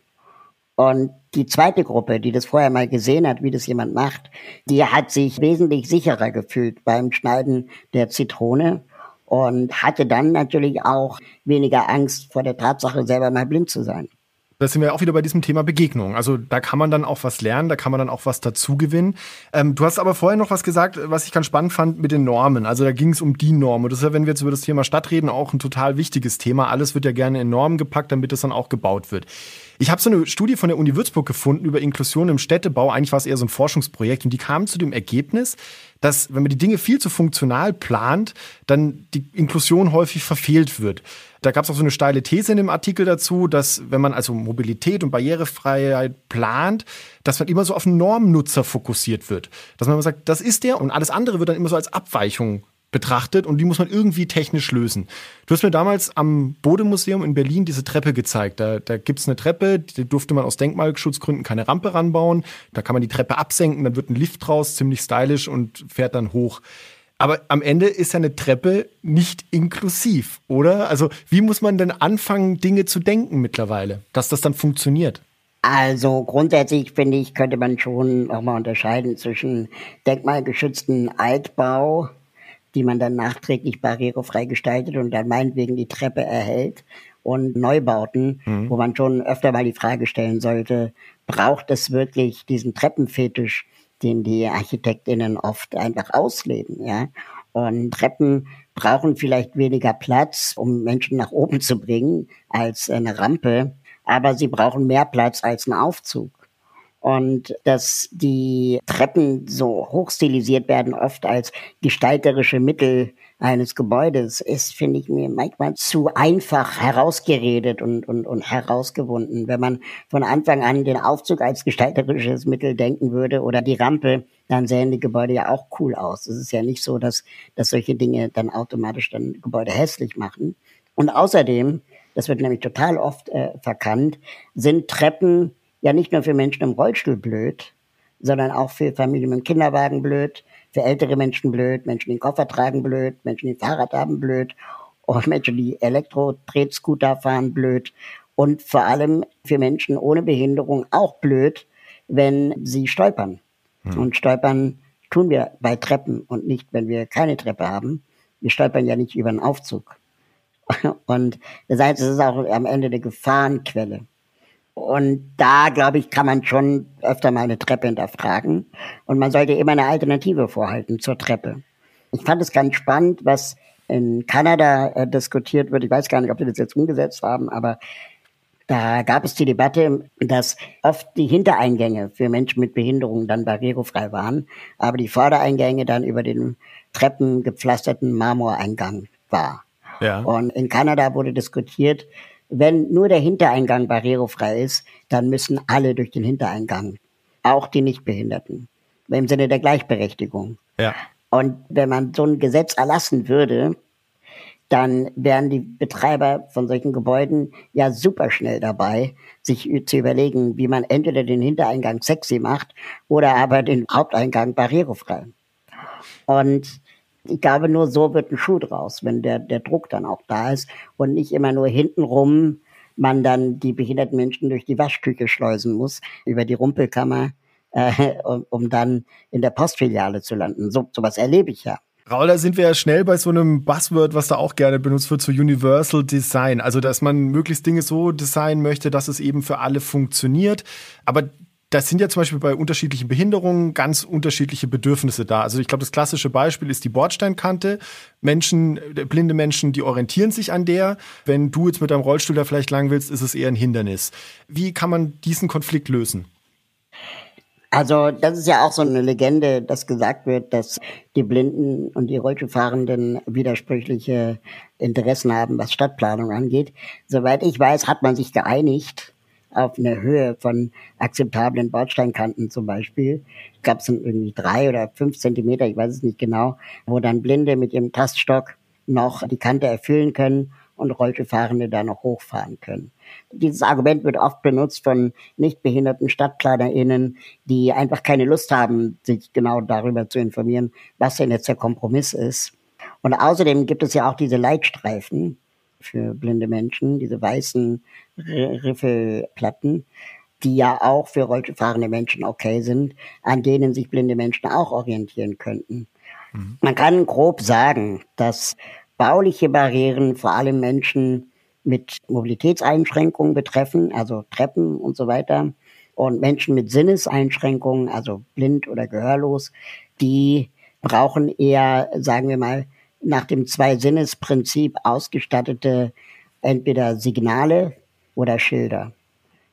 Und die zweite Gruppe, die das vorher mal gesehen hat, wie das jemand macht, die hat sich wesentlich sicherer gefühlt beim Schneiden der Zitrone und hatte dann natürlich auch weniger Angst vor der Tatsache, selber mal blind zu sein. Da sind wir auch wieder bei diesem Thema Begegnung. Also da kann man dann auch was lernen, da kann man dann auch was dazugewinnen. Ähm, du hast aber vorher noch was gesagt, was ich ganz spannend fand mit den Normen. Also da ging es um die Norm. Und das ist ja, wenn wir jetzt über das Thema Stadt reden, auch ein total wichtiges Thema. Alles wird ja gerne in Normen gepackt, damit es dann auch gebaut wird. Ich habe so eine Studie von der Uni Würzburg gefunden über Inklusion im Städtebau. Eigentlich war es eher so ein Forschungsprojekt und die kamen zu dem Ergebnis, dass wenn man die Dinge viel zu funktional plant, dann die Inklusion häufig verfehlt wird. Da gab es auch so eine steile These in dem Artikel dazu, dass wenn man also Mobilität und Barrierefreiheit plant, dass man immer so auf einen Normnutzer fokussiert wird. Dass man immer sagt, das ist der und alles andere wird dann immer so als Abweichung betrachtet und die muss man irgendwie technisch lösen. Du hast mir damals am Bodemuseum in Berlin diese Treppe gezeigt. Da, da es eine Treppe, die durfte man aus Denkmalschutzgründen keine Rampe ranbauen. Da kann man die Treppe absenken, dann wird ein Lift draus, ziemlich stylisch und fährt dann hoch. Aber am Ende ist ja eine Treppe nicht inklusiv, oder? Also wie muss man denn anfangen, Dinge zu denken mittlerweile, dass das dann funktioniert? Also grundsätzlich finde ich, könnte man schon nochmal unterscheiden zwischen denkmalgeschützten Altbau die man dann nachträglich barrierefrei gestaltet und dann meinetwegen die Treppe erhält und Neubauten, mhm. wo man schon öfter mal die Frage stellen sollte, braucht es wirklich diesen Treppenfetisch, den die Architektinnen oft einfach ausleben, ja? Und Treppen brauchen vielleicht weniger Platz, um Menschen nach oben zu bringen, als eine Rampe, aber sie brauchen mehr Platz als ein Aufzug. Und dass die Treppen so hochstilisiert werden, oft als gestalterische Mittel eines Gebäudes ist, finde ich mir manchmal zu einfach herausgeredet und, und, und herausgewunden. Wenn man von Anfang an den Aufzug als gestalterisches Mittel denken würde oder die Rampe, dann sehen die Gebäude ja auch cool aus. Es ist ja nicht so, dass, dass solche Dinge dann automatisch dann Gebäude hässlich machen. Und außerdem, das wird nämlich total oft äh, verkannt, sind Treppen ja nicht nur für Menschen im Rollstuhl blöd, sondern auch für Familien mit Kinderwagen blöd, für ältere Menschen blöd, Menschen, die den Koffer tragen blöd, Menschen, die ein Fahrrad haben blöd, und Menschen, die Elektro-Drehscooter fahren blöd und vor allem für Menschen ohne Behinderung auch blöd, wenn sie stolpern. Hm. Und stolpern tun wir bei Treppen und nicht, wenn wir keine Treppe haben. Wir stolpern ja nicht über einen Aufzug. Und das heißt, es ist auch am Ende eine Gefahrenquelle. Und da, glaube ich, kann man schon öfter mal eine Treppe hinterfragen. Und man sollte immer eine Alternative vorhalten zur Treppe. Ich fand es ganz spannend, was in Kanada äh, diskutiert wird. Ich weiß gar nicht, ob die das jetzt umgesetzt haben, aber da gab es die Debatte, dass oft die Hintereingänge für Menschen mit Behinderungen dann barrierefrei waren, aber die Vordereingänge dann über den treppengepflasterten Marmoreingang war. Ja. Und in Kanada wurde diskutiert, wenn nur der Hintereingang barrierefrei ist, dann müssen alle durch den Hintereingang, auch die Nichtbehinderten, im Sinne der Gleichberechtigung. Ja. Und wenn man so ein Gesetz erlassen würde, dann wären die Betreiber von solchen Gebäuden ja super schnell dabei, sich zu überlegen, wie man entweder den Hintereingang sexy macht oder aber den Haupteingang barrierefrei. Und ich glaube, nur so wird ein Schuh draus, wenn der, der Druck dann auch da ist und nicht immer nur hintenrum man dann die behinderten Menschen durch die Waschküche schleusen muss, über die Rumpelkammer, äh, um, um dann in der Postfiliale zu landen. So sowas erlebe ich ja. Raul, da sind wir ja schnell bei so einem Buzzword, was da auch gerne benutzt wird, so Universal Design. Also, dass man möglichst Dinge so designen möchte, dass es eben für alle funktioniert. Aber das sind ja zum Beispiel bei unterschiedlichen Behinderungen ganz unterschiedliche Bedürfnisse da. Also ich glaube, das klassische Beispiel ist die Bordsteinkante. Menschen, blinde Menschen, die orientieren sich an der. Wenn du jetzt mit deinem Rollstuhl da vielleicht lang willst, ist es eher ein Hindernis. Wie kann man diesen Konflikt lösen? Also das ist ja auch so eine Legende, dass gesagt wird, dass die Blinden und die Rollstuhlfahrenden widersprüchliche Interessen haben, was Stadtplanung angeht. Soweit ich weiß, hat man sich geeinigt auf eine Höhe von akzeptablen Bordsteinkanten zum Beispiel. Gab es irgendwie drei oder fünf Zentimeter, ich weiß es nicht genau, wo dann Blinde mit ihrem Taststock noch die Kante erfüllen können und Rollstuhlfahrende da noch hochfahren können. Dieses Argument wird oft benutzt von nicht behinderten StadtplanerInnen, die einfach keine Lust haben, sich genau darüber zu informieren, was denn jetzt der Kompromiss ist. Und außerdem gibt es ja auch diese Leitstreifen, für blinde Menschen, diese weißen Riffelplatten, die ja auch für rollstuhlfahrende Menschen okay sind, an denen sich blinde Menschen auch orientieren könnten. Mhm. Man kann grob sagen, dass bauliche Barrieren vor allem Menschen mit Mobilitätseinschränkungen betreffen, also Treppen und so weiter, und Menschen mit Sinneseinschränkungen, also blind oder gehörlos, die brauchen eher, sagen wir mal, nach dem Zwei-Sinnes-Prinzip ausgestattete entweder Signale oder Schilder.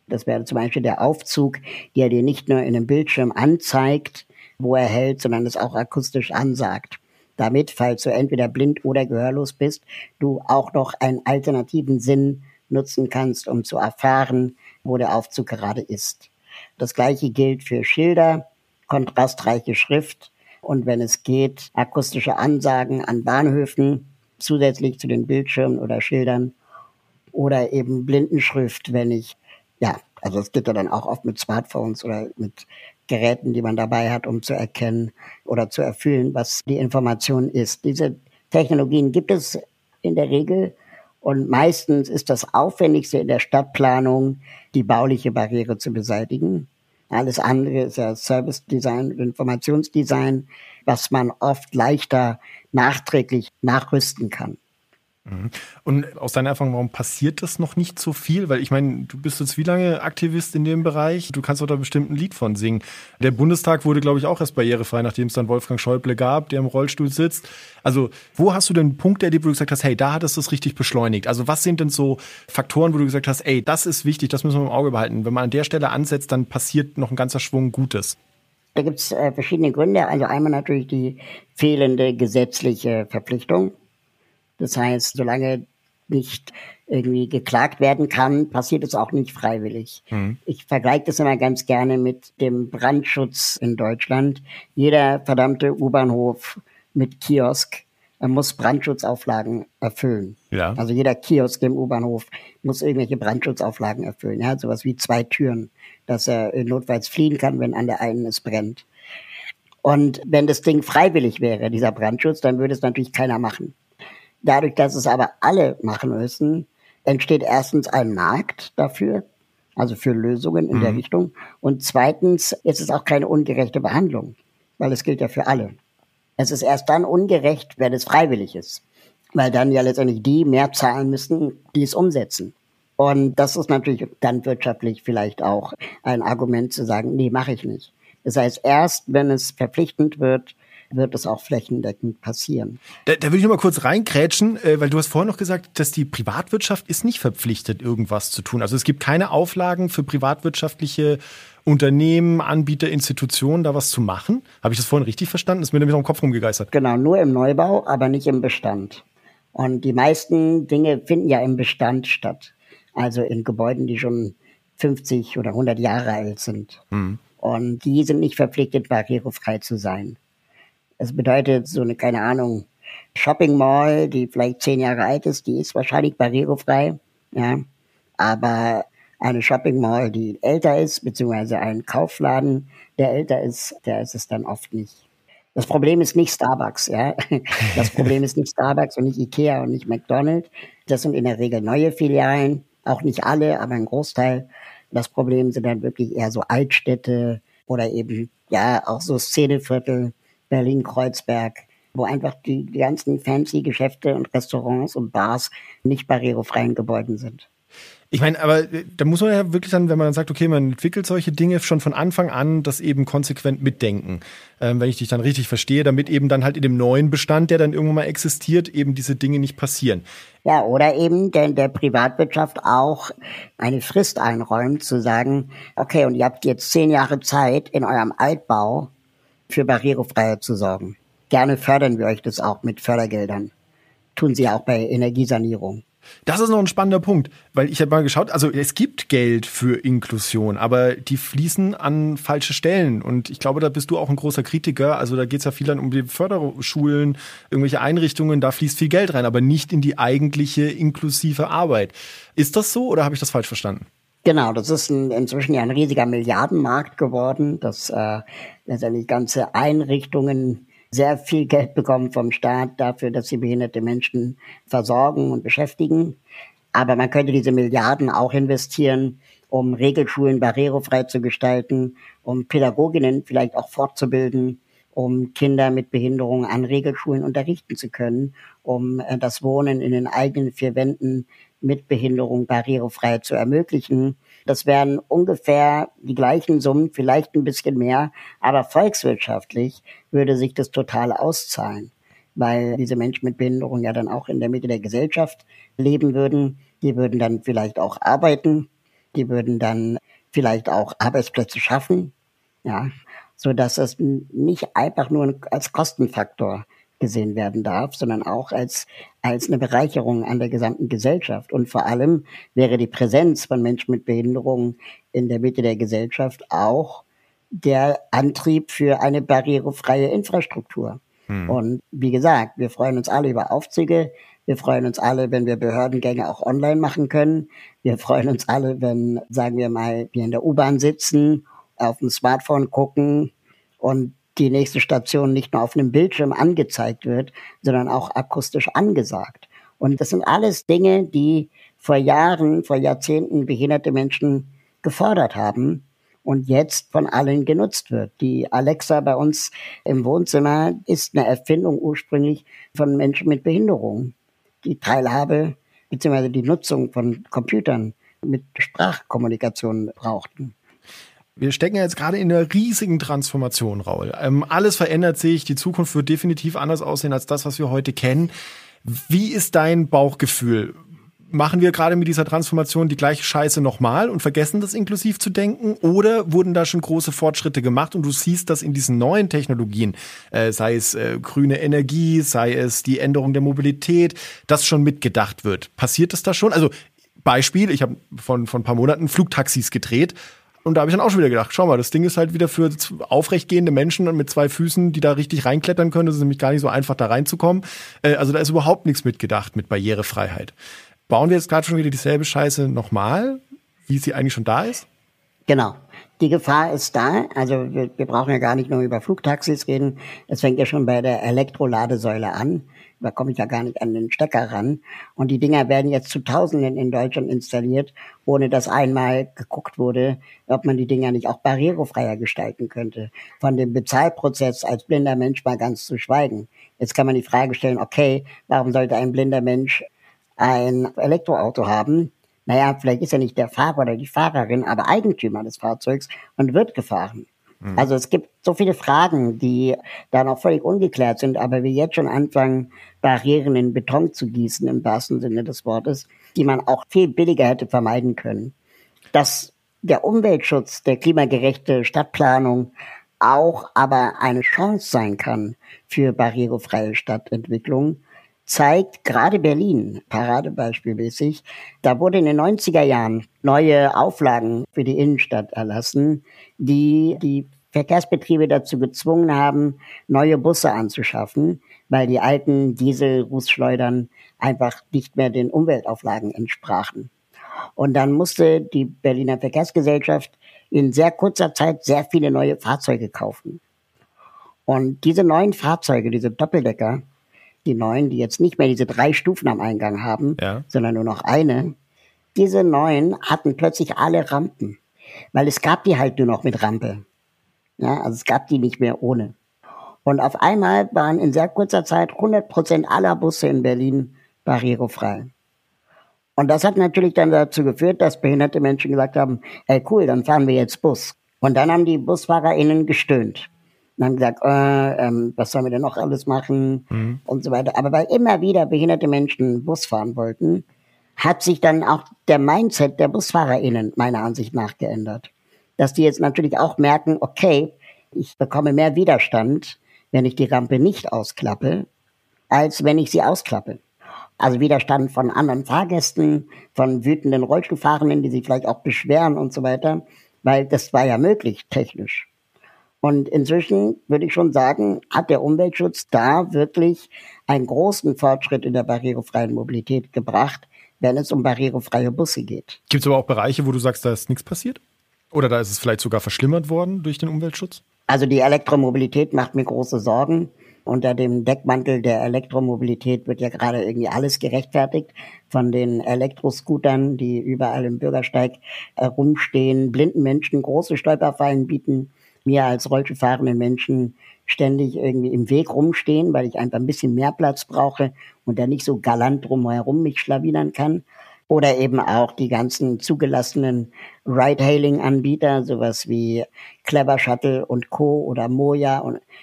Das wäre zum Beispiel der Aufzug, der dir nicht nur in einem Bildschirm anzeigt, wo er hält, sondern es auch akustisch ansagt. Damit, falls du entweder blind oder gehörlos bist, du auch noch einen alternativen Sinn nutzen kannst, um zu erfahren, wo der Aufzug gerade ist. Das gleiche gilt für Schilder, kontrastreiche Schrift, und wenn es geht, akustische Ansagen an Bahnhöfen zusätzlich zu den Bildschirmen oder Schildern oder eben Blindenschrift, wenn ich, ja, also es geht ja dann auch oft mit Smartphones oder mit Geräten, die man dabei hat, um zu erkennen oder zu erfüllen, was die Information ist. Diese Technologien gibt es in der Regel und meistens ist das Aufwendigste in der Stadtplanung, die bauliche Barriere zu beseitigen. Alles andere ist ja Service Design, Informationsdesign, was man oft leichter nachträglich nachrüsten kann. Mhm. Und aus deiner Erfahrung, warum passiert das noch nicht so viel? Weil ich meine, du bist jetzt wie lange Aktivist in dem Bereich? Du kannst doch da bestimmt ein Lied von singen. Der Bundestag wurde, glaube ich, auch erst barrierefrei, nachdem es dann Wolfgang Schäuble gab, der im Rollstuhl sitzt. Also, wo hast du denn einen Punkt erlebt, wo du gesagt hast, hey, da hat es das richtig beschleunigt? Also, was sind denn so Faktoren, wo du gesagt hast, ey, das ist wichtig, das müssen wir im Auge behalten. Wenn man an der Stelle ansetzt, dann passiert noch ein ganzer Schwung Gutes. Da gibt es äh, verschiedene Gründe. Also einmal natürlich die fehlende gesetzliche Verpflichtung Das heißt, solange nicht irgendwie geklagt werden kann, passiert es auch nicht freiwillig. Mhm. Ich vergleiche das immer ganz gerne mit dem Brandschutz in Deutschland. Jeder verdammte U-Bahnhof mit Kiosk muss Brandschutzauflagen erfüllen. Ja. Also jeder Kiosk im U-Bahnhof muss irgendwelche Brandschutzauflagen erfüllen. Ja, sowas wie zwei Türen, dass er notfalls fliehen kann, wenn an der einen es brennt. Und wenn das Ding freiwillig wäre, dieser Brandschutz, dann würde es natürlich keiner machen. Dadurch, dass es aber alle machen müssen, entsteht erstens ein Markt dafür, also für Lösungen in mhm. der Richtung. Und zweitens ist es auch keine ungerechte Behandlung, weil es gilt ja für alle. Es ist erst dann ungerecht, wenn es freiwillig ist, weil dann ja letztendlich die mehr zahlen müssen, die es umsetzen. Und das ist natürlich dann wirtschaftlich vielleicht auch ein Argument zu sagen, nee, mache ich nicht. Das heißt, erst wenn es verpflichtend wird, wird es auch flächendeckend passieren. Da, da würde ich noch mal kurz reinkrätschen, äh, weil du hast vorhin noch gesagt, dass die Privatwirtschaft ist nicht verpflichtet, irgendwas zu tun. Also es gibt keine Auflagen für privatwirtschaftliche Unternehmen, Anbieter, Institutionen, da was zu machen. Habe ich das vorhin richtig verstanden? Das ist mir nämlich noch im Kopf rumgegeistert. Genau, nur im Neubau, aber nicht im Bestand. Und die meisten Dinge finden ja im Bestand statt. Also in Gebäuden, die schon 50 oder 100 Jahre alt sind. Mhm. Und die sind nicht verpflichtet, barrierefrei zu sein. Das bedeutet, so eine, keine Ahnung, Shopping Mall, die vielleicht zehn Jahre alt ist, die ist wahrscheinlich barrierefrei, ja. Aber eine Shopping Mall, die älter ist, beziehungsweise ein Kaufladen, der älter ist, der ist es dann oft nicht. Das Problem ist nicht Starbucks, ja. Das Problem ist nicht Starbucks und nicht Ikea und nicht McDonald's. Das sind in der Regel neue Filialen, auch nicht alle, aber ein Großteil. Das Problem sind dann wirklich eher so Altstädte oder eben, ja, auch so Szeneviertel, Berlin-Kreuzberg, wo einfach die, die ganzen fancy Geschäfte und Restaurants und Bars nicht barrierefreien Gebäuden sind. Ich meine, aber äh, da muss man ja wirklich dann, wenn man dann sagt, okay, man entwickelt solche Dinge schon von Anfang an, das eben konsequent mitdenken. Ähm, wenn ich dich dann richtig verstehe, damit eben dann halt in dem neuen Bestand, der dann irgendwann mal existiert, eben diese Dinge nicht passieren. Ja, oder eben der, der Privatwirtschaft auch eine Frist einräumt, zu sagen, okay, und ihr habt jetzt zehn Jahre Zeit, in eurem Altbau für Barrierefreiheit zu sorgen. Gerne fördern wir euch das auch mit Fördergeldern. Tun sie auch bei Energiesanierung. Das ist noch ein spannender Punkt, weil ich habe mal geschaut, also es gibt Geld für Inklusion, aber die fließen an falsche Stellen. Und ich glaube, da bist du auch ein großer Kritiker. Also da geht es ja viel dann um die Förderschulen, irgendwelche Einrichtungen, da fließt viel Geld rein, aber nicht in die eigentliche inklusive Arbeit. Ist das so oder habe ich das falsch verstanden? Genau, das ist ein, inzwischen ja ein riesiger Milliardenmarkt geworden, dass äh, letztendlich ganze Einrichtungen sehr viel Geld bekommen vom Staat dafür, dass sie behinderte Menschen versorgen und beschäftigen. Aber man könnte diese Milliarden auch investieren, um Regelschulen barrierefrei zu gestalten, um Pädagoginnen vielleicht auch fortzubilden, um Kinder mit Behinderungen an Regelschulen unterrichten zu können, um äh, das Wohnen in den eigenen vier Wänden mit Behinderung barrierefrei zu ermöglichen. Das wären ungefähr die gleichen Summen, vielleicht ein bisschen mehr, aber volkswirtschaftlich würde sich das total auszahlen, weil diese Menschen mit Behinderung ja dann auch in der Mitte der Gesellschaft leben würden. Die würden dann vielleicht auch arbeiten, die würden dann vielleicht auch Arbeitsplätze schaffen, ja, so dass es nicht einfach nur als Kostenfaktor gesehen werden darf, sondern auch als, als eine Bereicherung an der gesamten Gesellschaft. Und vor allem wäre die Präsenz von Menschen mit Behinderungen in der Mitte der Gesellschaft auch der Antrieb für eine barrierefreie Infrastruktur. Hm. Und wie gesagt, wir freuen uns alle über Aufzüge. Wir freuen uns alle, wenn wir Behördengänge auch online machen können. Wir freuen uns alle, wenn, sagen wir mal, wir in der U-Bahn sitzen, auf dem Smartphone gucken und die nächste Station nicht nur auf einem Bildschirm angezeigt wird, sondern auch akustisch angesagt. Und das sind alles Dinge, die vor Jahren, vor Jahrzehnten behinderte Menschen gefordert haben und jetzt von allen genutzt wird. Die Alexa bei uns im Wohnzimmer ist eine Erfindung ursprünglich von Menschen mit Behinderung. Die Teilhabe bzw. die Nutzung von Computern mit Sprachkommunikation brauchten. Wir stecken jetzt gerade in einer riesigen Transformation, Raul. Ähm, alles verändert sich, die Zukunft wird definitiv anders aussehen als das, was wir heute kennen. Wie ist dein Bauchgefühl? machen wir gerade mit dieser Transformation die gleiche Scheiße nochmal und vergessen das inklusiv zu denken? Oder wurden da schon große Fortschritte gemacht und du siehst, dass in diesen neuen Technologien, äh, sei es äh, grüne Energie, sei es die Änderung der Mobilität, das schon mitgedacht wird? Passiert das da schon? Also Beispiel, ich habe von, von ein paar Monaten Flugtaxis gedreht und da habe ich dann auch schon wieder gedacht, schau mal, das Ding ist halt wieder für aufrechtgehende Menschen mit zwei Füßen, die da richtig reinklettern können. Das ist nämlich gar nicht so einfach, da reinzukommen. Äh, also da ist überhaupt nichts mitgedacht mit Barrierefreiheit. Bauen wir jetzt gerade schon wieder dieselbe Scheiße nochmal, wie sie eigentlich schon da ist? Genau. Die Gefahr ist da. Also wir, wir brauchen ja gar nicht nur über Flugtaxis reden. Es fängt ja schon bei der Elektroladesäule an. Da komme ich ja gar nicht an den Stecker ran. Und die Dinger werden jetzt zu Tausenden in Deutschland installiert, ohne dass einmal geguckt wurde, ob man die Dinger nicht auch barrierefreier gestalten könnte. Von dem Bezahlprozess als blinder Mensch mal ganz zu schweigen. Jetzt kann man die Frage stellen, okay, warum sollte ein blinder Mensch ein Elektroauto haben, naja, vielleicht ist er nicht der Fahrer oder die Fahrerin, aber Eigentümer des Fahrzeugs und wird gefahren. Mhm. Also es gibt so viele Fragen, die da noch völlig ungeklärt sind, aber wir jetzt schon anfangen, Barrieren in Beton zu gießen, im wahrsten Sinne des Wortes, die man auch viel billiger hätte vermeiden können. Dass der Umweltschutz, der klimagerechte Stadtplanung auch aber eine Chance sein kann für barrierefreie Stadtentwicklung, zeigt gerade Berlin, paradebeispielmäßig, da wurde in den 90er Jahren neue Auflagen für die Innenstadt erlassen, die die Verkehrsbetriebe dazu gezwungen haben, neue Busse anzuschaffen, weil die alten Diesel-Rußschleudern einfach nicht mehr den Umweltauflagen entsprachen. Und dann musste die Berliner Verkehrsgesellschaft in sehr kurzer Zeit sehr viele neue Fahrzeuge kaufen. Und diese neuen Fahrzeuge, diese Doppeldecker, die neuen, die jetzt nicht mehr diese drei Stufen am Eingang haben, ja. sondern nur noch eine, diese neuen hatten plötzlich alle Rampen, weil es gab die halt nur noch mit Rampe. Ja, also es gab die nicht mehr ohne. Und auf einmal waren in sehr kurzer Zeit 100 Prozent aller Busse in Berlin barrierefrei. Und das hat natürlich dann dazu geführt, dass behinderte Menschen gesagt haben, ey cool, dann fahren wir jetzt Bus. Und dann haben die BusfahrerInnen gestöhnt und haben gesagt, äh, ähm, was sollen wir denn noch alles machen mhm. und so weiter. Aber weil immer wieder behinderte Menschen Bus fahren wollten, hat sich dann auch der Mindset der BusfahrerInnen meiner Ansicht nach geändert. Dass die jetzt natürlich auch merken, okay, ich bekomme mehr Widerstand, wenn ich die Rampe nicht ausklappe, als wenn ich sie ausklappe. Also Widerstand von anderen Fahrgästen, von wütenden Rollstuhlfahrenden, die sich vielleicht auch beschweren und so weiter, weil das war ja möglich technisch. Und inzwischen würde ich schon sagen, hat der Umweltschutz da wirklich einen großen Fortschritt in der barrierefreien Mobilität gebracht, wenn es um barrierefreie Busse geht. Gibt es aber auch Bereiche, wo du sagst, da ist nichts passiert? Oder da ist es vielleicht sogar verschlimmert worden durch den Umweltschutz? Also die Elektromobilität macht mir große Sorgen. Unter dem Deckmantel der Elektromobilität wird ja gerade irgendwie alles gerechtfertigt. Von den Elektroscootern, die überall im Bürgersteig herumstehen, blinden Menschen große Stolperfallen bieten, mir als rollstuhlfahrenden Menschen ständig irgendwie im Weg rumstehen, weil ich einfach ein bisschen mehr Platz brauche und da nicht so galant drumherum mich schlawinern kann. Oder eben auch die ganzen zugelassenen Ride-Hailing-Anbieter, sowas wie Clever Shuttle und Co. oder Moja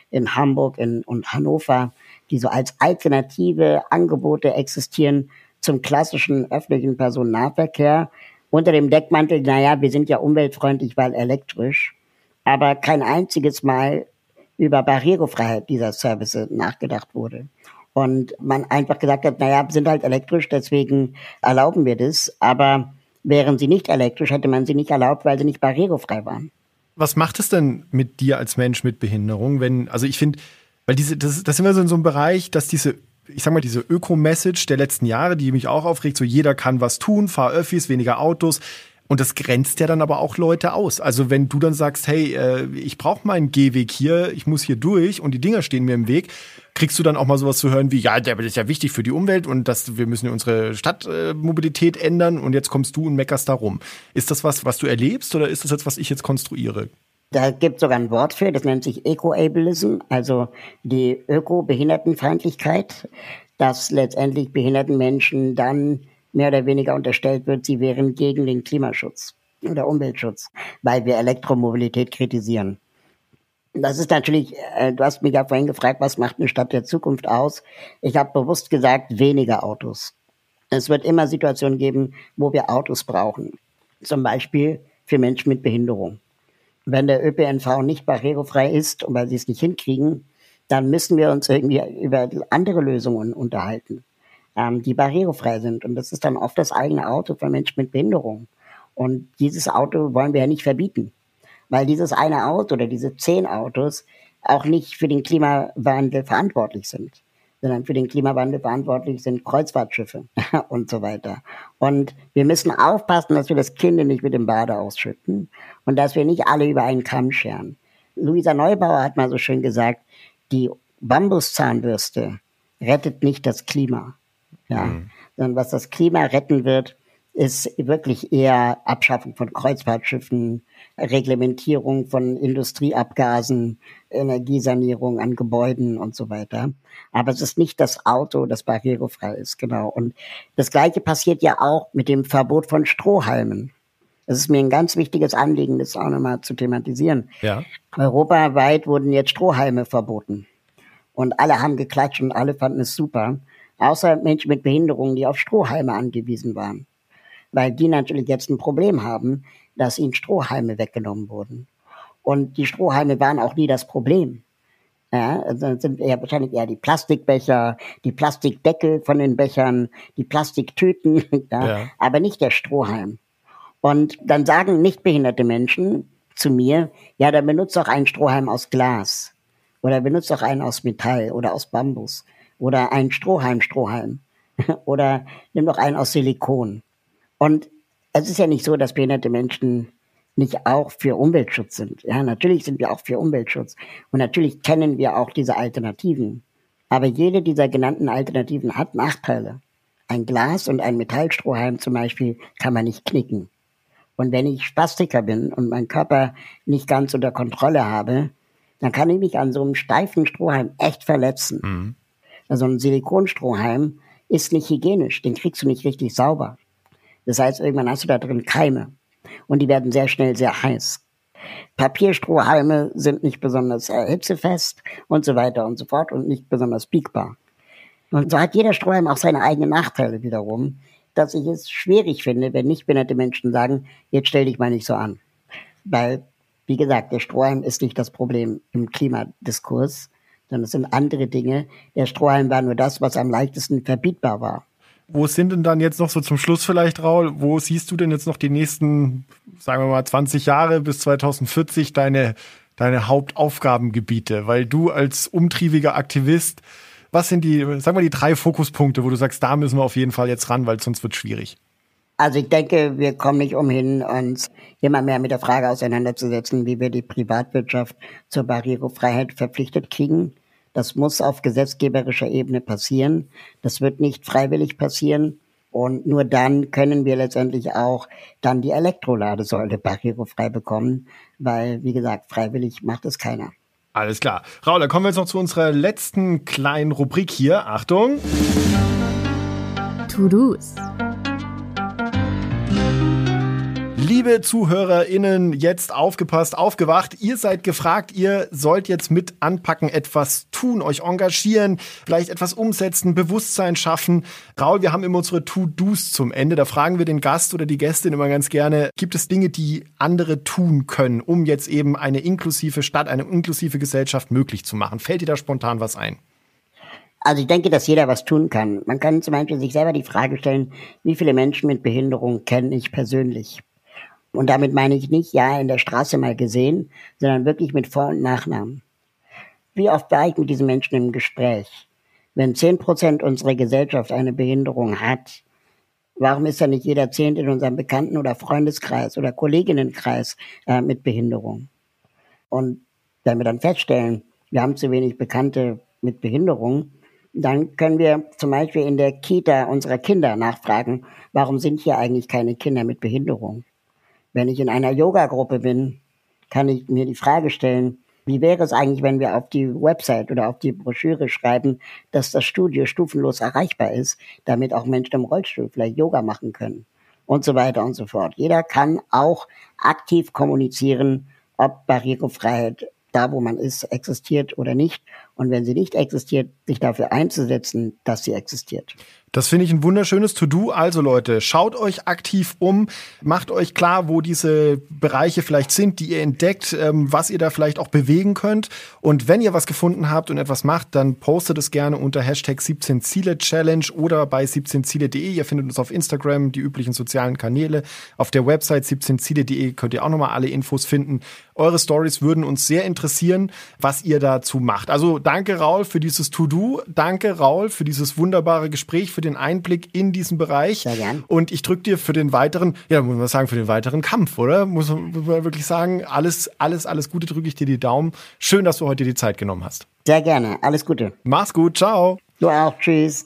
in Hamburg in, und Hannover, die so als alternative Angebote existieren zum klassischen öffentlichen Personennahverkehr unter dem Deckmantel, naja, wir sind ja umweltfreundlich, weil elektrisch aber kein einziges Mal über Barrierefreiheit dieser Services nachgedacht wurde. Und man einfach gesagt hat, naja, sind halt elektrisch, deswegen erlauben wir das. Aber wären sie nicht elektrisch, hätte man sie nicht erlaubt, weil sie nicht barrierefrei waren. Was macht es denn mit dir als Mensch mit Behinderung, wenn, also ich finde, weil diese, das, das sind wir so in so einem Bereich, dass diese ich sag mal, diese Öko-Message der letzten Jahre, die mich auch aufregt, so jeder kann was tun, fahr Öffis, weniger Autos. Und das grenzt ja dann aber auch Leute aus. Also wenn du dann sagst, hey, äh, ich brauche meinen Gehweg hier, ich muss hier durch und die Dinger stehen mir im Weg, kriegst du dann auch mal sowas zu hören wie, ja, das ist ja wichtig für die Umwelt und das, wir müssen unsere Stadtmobilität ändern und jetzt kommst du und meckerst da rum. Ist das was, was du erlebst oder ist das jetzt, was ich jetzt konstruiere? Da gibt es sogar ein Wort für, das nennt sich Eco-Ableism, also die Öko-Behindertenfeindlichkeit, dass letztendlich behinderten Menschen dann mehr oder weniger unterstellt wird, sie wären gegen den Klimaschutz oder Umweltschutz, weil wir Elektromobilität kritisieren. Das ist natürlich, äh, du hast mich ja vorhin gefragt, was macht eine Stadt der Zukunft aus? Ich habe bewusst gesagt, weniger Autos. Es wird immer Situationen geben, wo wir Autos brauchen. Zum Beispiel für Menschen mit Behinderung. Wenn der ÖPNV nicht barrierefrei ist und weil sie es nicht hinkriegen, dann müssen wir uns irgendwie über andere Lösungen unterhalten, ähm, die barrierefrei sind. Und das ist dann oft das eigene Auto von Menschen mit Behinderung. Und dieses Auto wollen wir ja nicht verbieten, weil dieses eine Auto oder diese zehn Autos auch nicht für den Klimawandel verantwortlich sind sondern für den Klimawandel verantwortlich sind Kreuzfahrtschiffe und so weiter. Und wir müssen aufpassen, dass wir das Kind nicht mit dem Bade ausschütten und dass wir nicht alle über einen Kamm scheren. Luisa Neubauer hat mal so schön gesagt, die Bambuszahnbürste rettet nicht das Klima. Ja, mhm. sondern was das Klima retten wird, ist wirklich eher Abschaffung von Kreuzfahrtschiffen, Reglementierung von Industrieabgasen, Energiesanierung an Gebäuden und so weiter. Aber es ist nicht das Auto, das barrierefrei ist, genau. Und das Gleiche passiert ja auch mit dem Verbot von Strohhalmen. Es ist mir ein ganz wichtiges Anliegen, das auch nochmal zu thematisieren. Ja. Europaweit wurden jetzt Strohhalme verboten. Und alle haben geklatscht und alle fanden es super. Außer Menschen mit Behinderungen, die auf Strohhalme angewiesen waren weil die natürlich jetzt ein Problem haben, dass ihnen Strohhalme weggenommen wurden. Und die Strohhalme waren auch nie das Problem. Ja, also sind eher wahrscheinlich eher die Plastikbecher, die Plastikdeckel von den Bechern, die Plastiktüten, ja, ja. aber nicht der Strohhalm. Und dann sagen nicht behinderte Menschen zu mir, ja, dann benutzt doch einen Strohhalm aus Glas oder benutzt doch einen aus Metall oder aus Bambus oder einen Strohhalm, Strohhalm oder nimm doch einen aus Silikon. Und es ist ja nicht so, dass behinderte Menschen nicht auch für Umweltschutz sind. Ja, natürlich sind wir auch für Umweltschutz. Und natürlich kennen wir auch diese Alternativen. Aber jede dieser genannten Alternativen hat Nachteile. Ein Glas und ein Metallstrohhalm zum Beispiel kann man nicht knicken. Und wenn ich Spastiker bin und meinen Körper nicht ganz unter Kontrolle habe, dann kann ich mich an so einem steifen Strohhalm echt verletzen. Mhm. Also ein Silikonstrohhalm ist nicht hygienisch, den kriegst du nicht richtig sauber. Das heißt, irgendwann hast du da drin Keime und die werden sehr schnell sehr heiß. Papierstrohhalme sind nicht besonders äh, hitzefest und so weiter und so fort und nicht besonders biegbar. Und so hat jeder Strohhalm auch seine eigenen Nachteile wiederum, dass ich es schwierig finde, wenn nicht behinderte Menschen sagen, jetzt stell dich mal nicht so an. Weil, wie gesagt, der Strohhalm ist nicht das Problem im Klimadiskurs, sondern es sind andere Dinge. Der Strohhalm war nur das, was am leichtesten verbietbar war. Wo sind denn dann jetzt noch so zum Schluss vielleicht, Raul, wo siehst du denn jetzt noch die nächsten, sagen wir mal, 20 Jahre bis 2040 deine, deine Hauptaufgabengebiete? Weil du als umtriebiger Aktivist, was sind die, sagen wir die drei Fokuspunkte, wo du sagst, da müssen wir auf jeden Fall jetzt ran, weil sonst wird schwierig? Also ich denke, wir kommen nicht umhin, uns immer mehr mit der Frage auseinanderzusetzen, wie wir die Privatwirtschaft zur Barrierefreiheit verpflichtet kriegen. Das muss auf gesetzgeberischer Ebene passieren. Das wird nicht freiwillig passieren. Und nur dann können wir letztendlich auch dann die Elektroladesäule barrierefrei bekommen, weil, wie gesagt, freiwillig macht es keiner. Alles klar. Raul, dann kommen wir jetzt noch zu unserer letzten kleinen Rubrik hier. Achtung. To-Dos. Liebe ZuhörerInnen, jetzt aufgepasst, aufgewacht. Ihr seid gefragt, ihr sollt jetzt mit anpacken, etwas tun, euch engagieren, vielleicht etwas umsetzen, Bewusstsein schaffen. Raul, wir haben immer unsere To-Dos zum Ende. Da fragen wir den Gast oder die Gästin immer ganz gerne, gibt es Dinge, die andere tun können, um jetzt eben eine inklusive Stadt, eine inklusive Gesellschaft möglich zu machen? Fällt dir da spontan was ein? Also ich denke, dass jeder was tun kann. Man kann zum Beispiel sich selber die Frage stellen, wie viele Menschen mit Behinderung kenne ich persönlich? Und damit meine ich nicht, ja, in der Straße mal gesehen, sondern wirklich mit Vor- und Nachnamen. Wie oft war ich mit diesen Menschen im Gespräch? Wenn zehn Prozent unserer Gesellschaft eine Behinderung hat, warum ist ja nicht jeder Zehnt in unserem Bekannten- oder Freundeskreis oder Kolleginnenkreis äh, mit Behinderung? Und wenn wir dann feststellen, wir haben zu wenig Bekannte mit Behinderung, dann können wir zum Beispiel in der Kita unserer Kinder nachfragen, warum sind hier eigentlich keine Kinder mit Behinderung? Wenn ich in einer Yoga-Gruppe bin, kann ich mir die Frage stellen, wie wäre es eigentlich, wenn wir auf die Website oder auf die Broschüre schreiben, dass das Studio stufenlos erreichbar ist, damit auch Menschen im Rollstuhl vielleicht Yoga machen können und so weiter und so fort. Jeder kann auch aktiv kommunizieren, ob Barrierefreiheit da, wo man ist, existiert oder nicht. Und wenn sie nicht existiert, sich dafür einzusetzen, dass sie existiert. Das finde ich ein wunderschönes To-Do. Also Leute, schaut euch aktiv um, macht euch klar, wo diese Bereiche vielleicht sind, die ihr entdeckt, ähm, was ihr da vielleicht auch bewegen könnt. Und wenn ihr was gefunden habt und etwas macht, dann postet es gerne unter Hashtag 17 Ziele Challenge oder bei 17ziele.de. Ihr findet uns auf Instagram, die üblichen sozialen Kanäle. Auf der Website 17ziele.de könnt ihr auch nochmal alle Infos finden. Eure Stories würden uns sehr interessieren, was ihr dazu macht. Also danke Raul für dieses To-Do. Danke Raul für dieses wunderbare Gespräch, für den Einblick in diesen Bereich. Sehr gern. Und ich drücke dir für den weiteren, ja, muss man sagen, für den weiteren Kampf, oder? Muss, muss man wirklich sagen, alles, alles, alles Gute drücke ich dir die Daumen. Schön, dass du heute die Zeit genommen hast. Sehr gerne. Alles Gute. Mach's gut. Ciao. Du auch. Tschüss.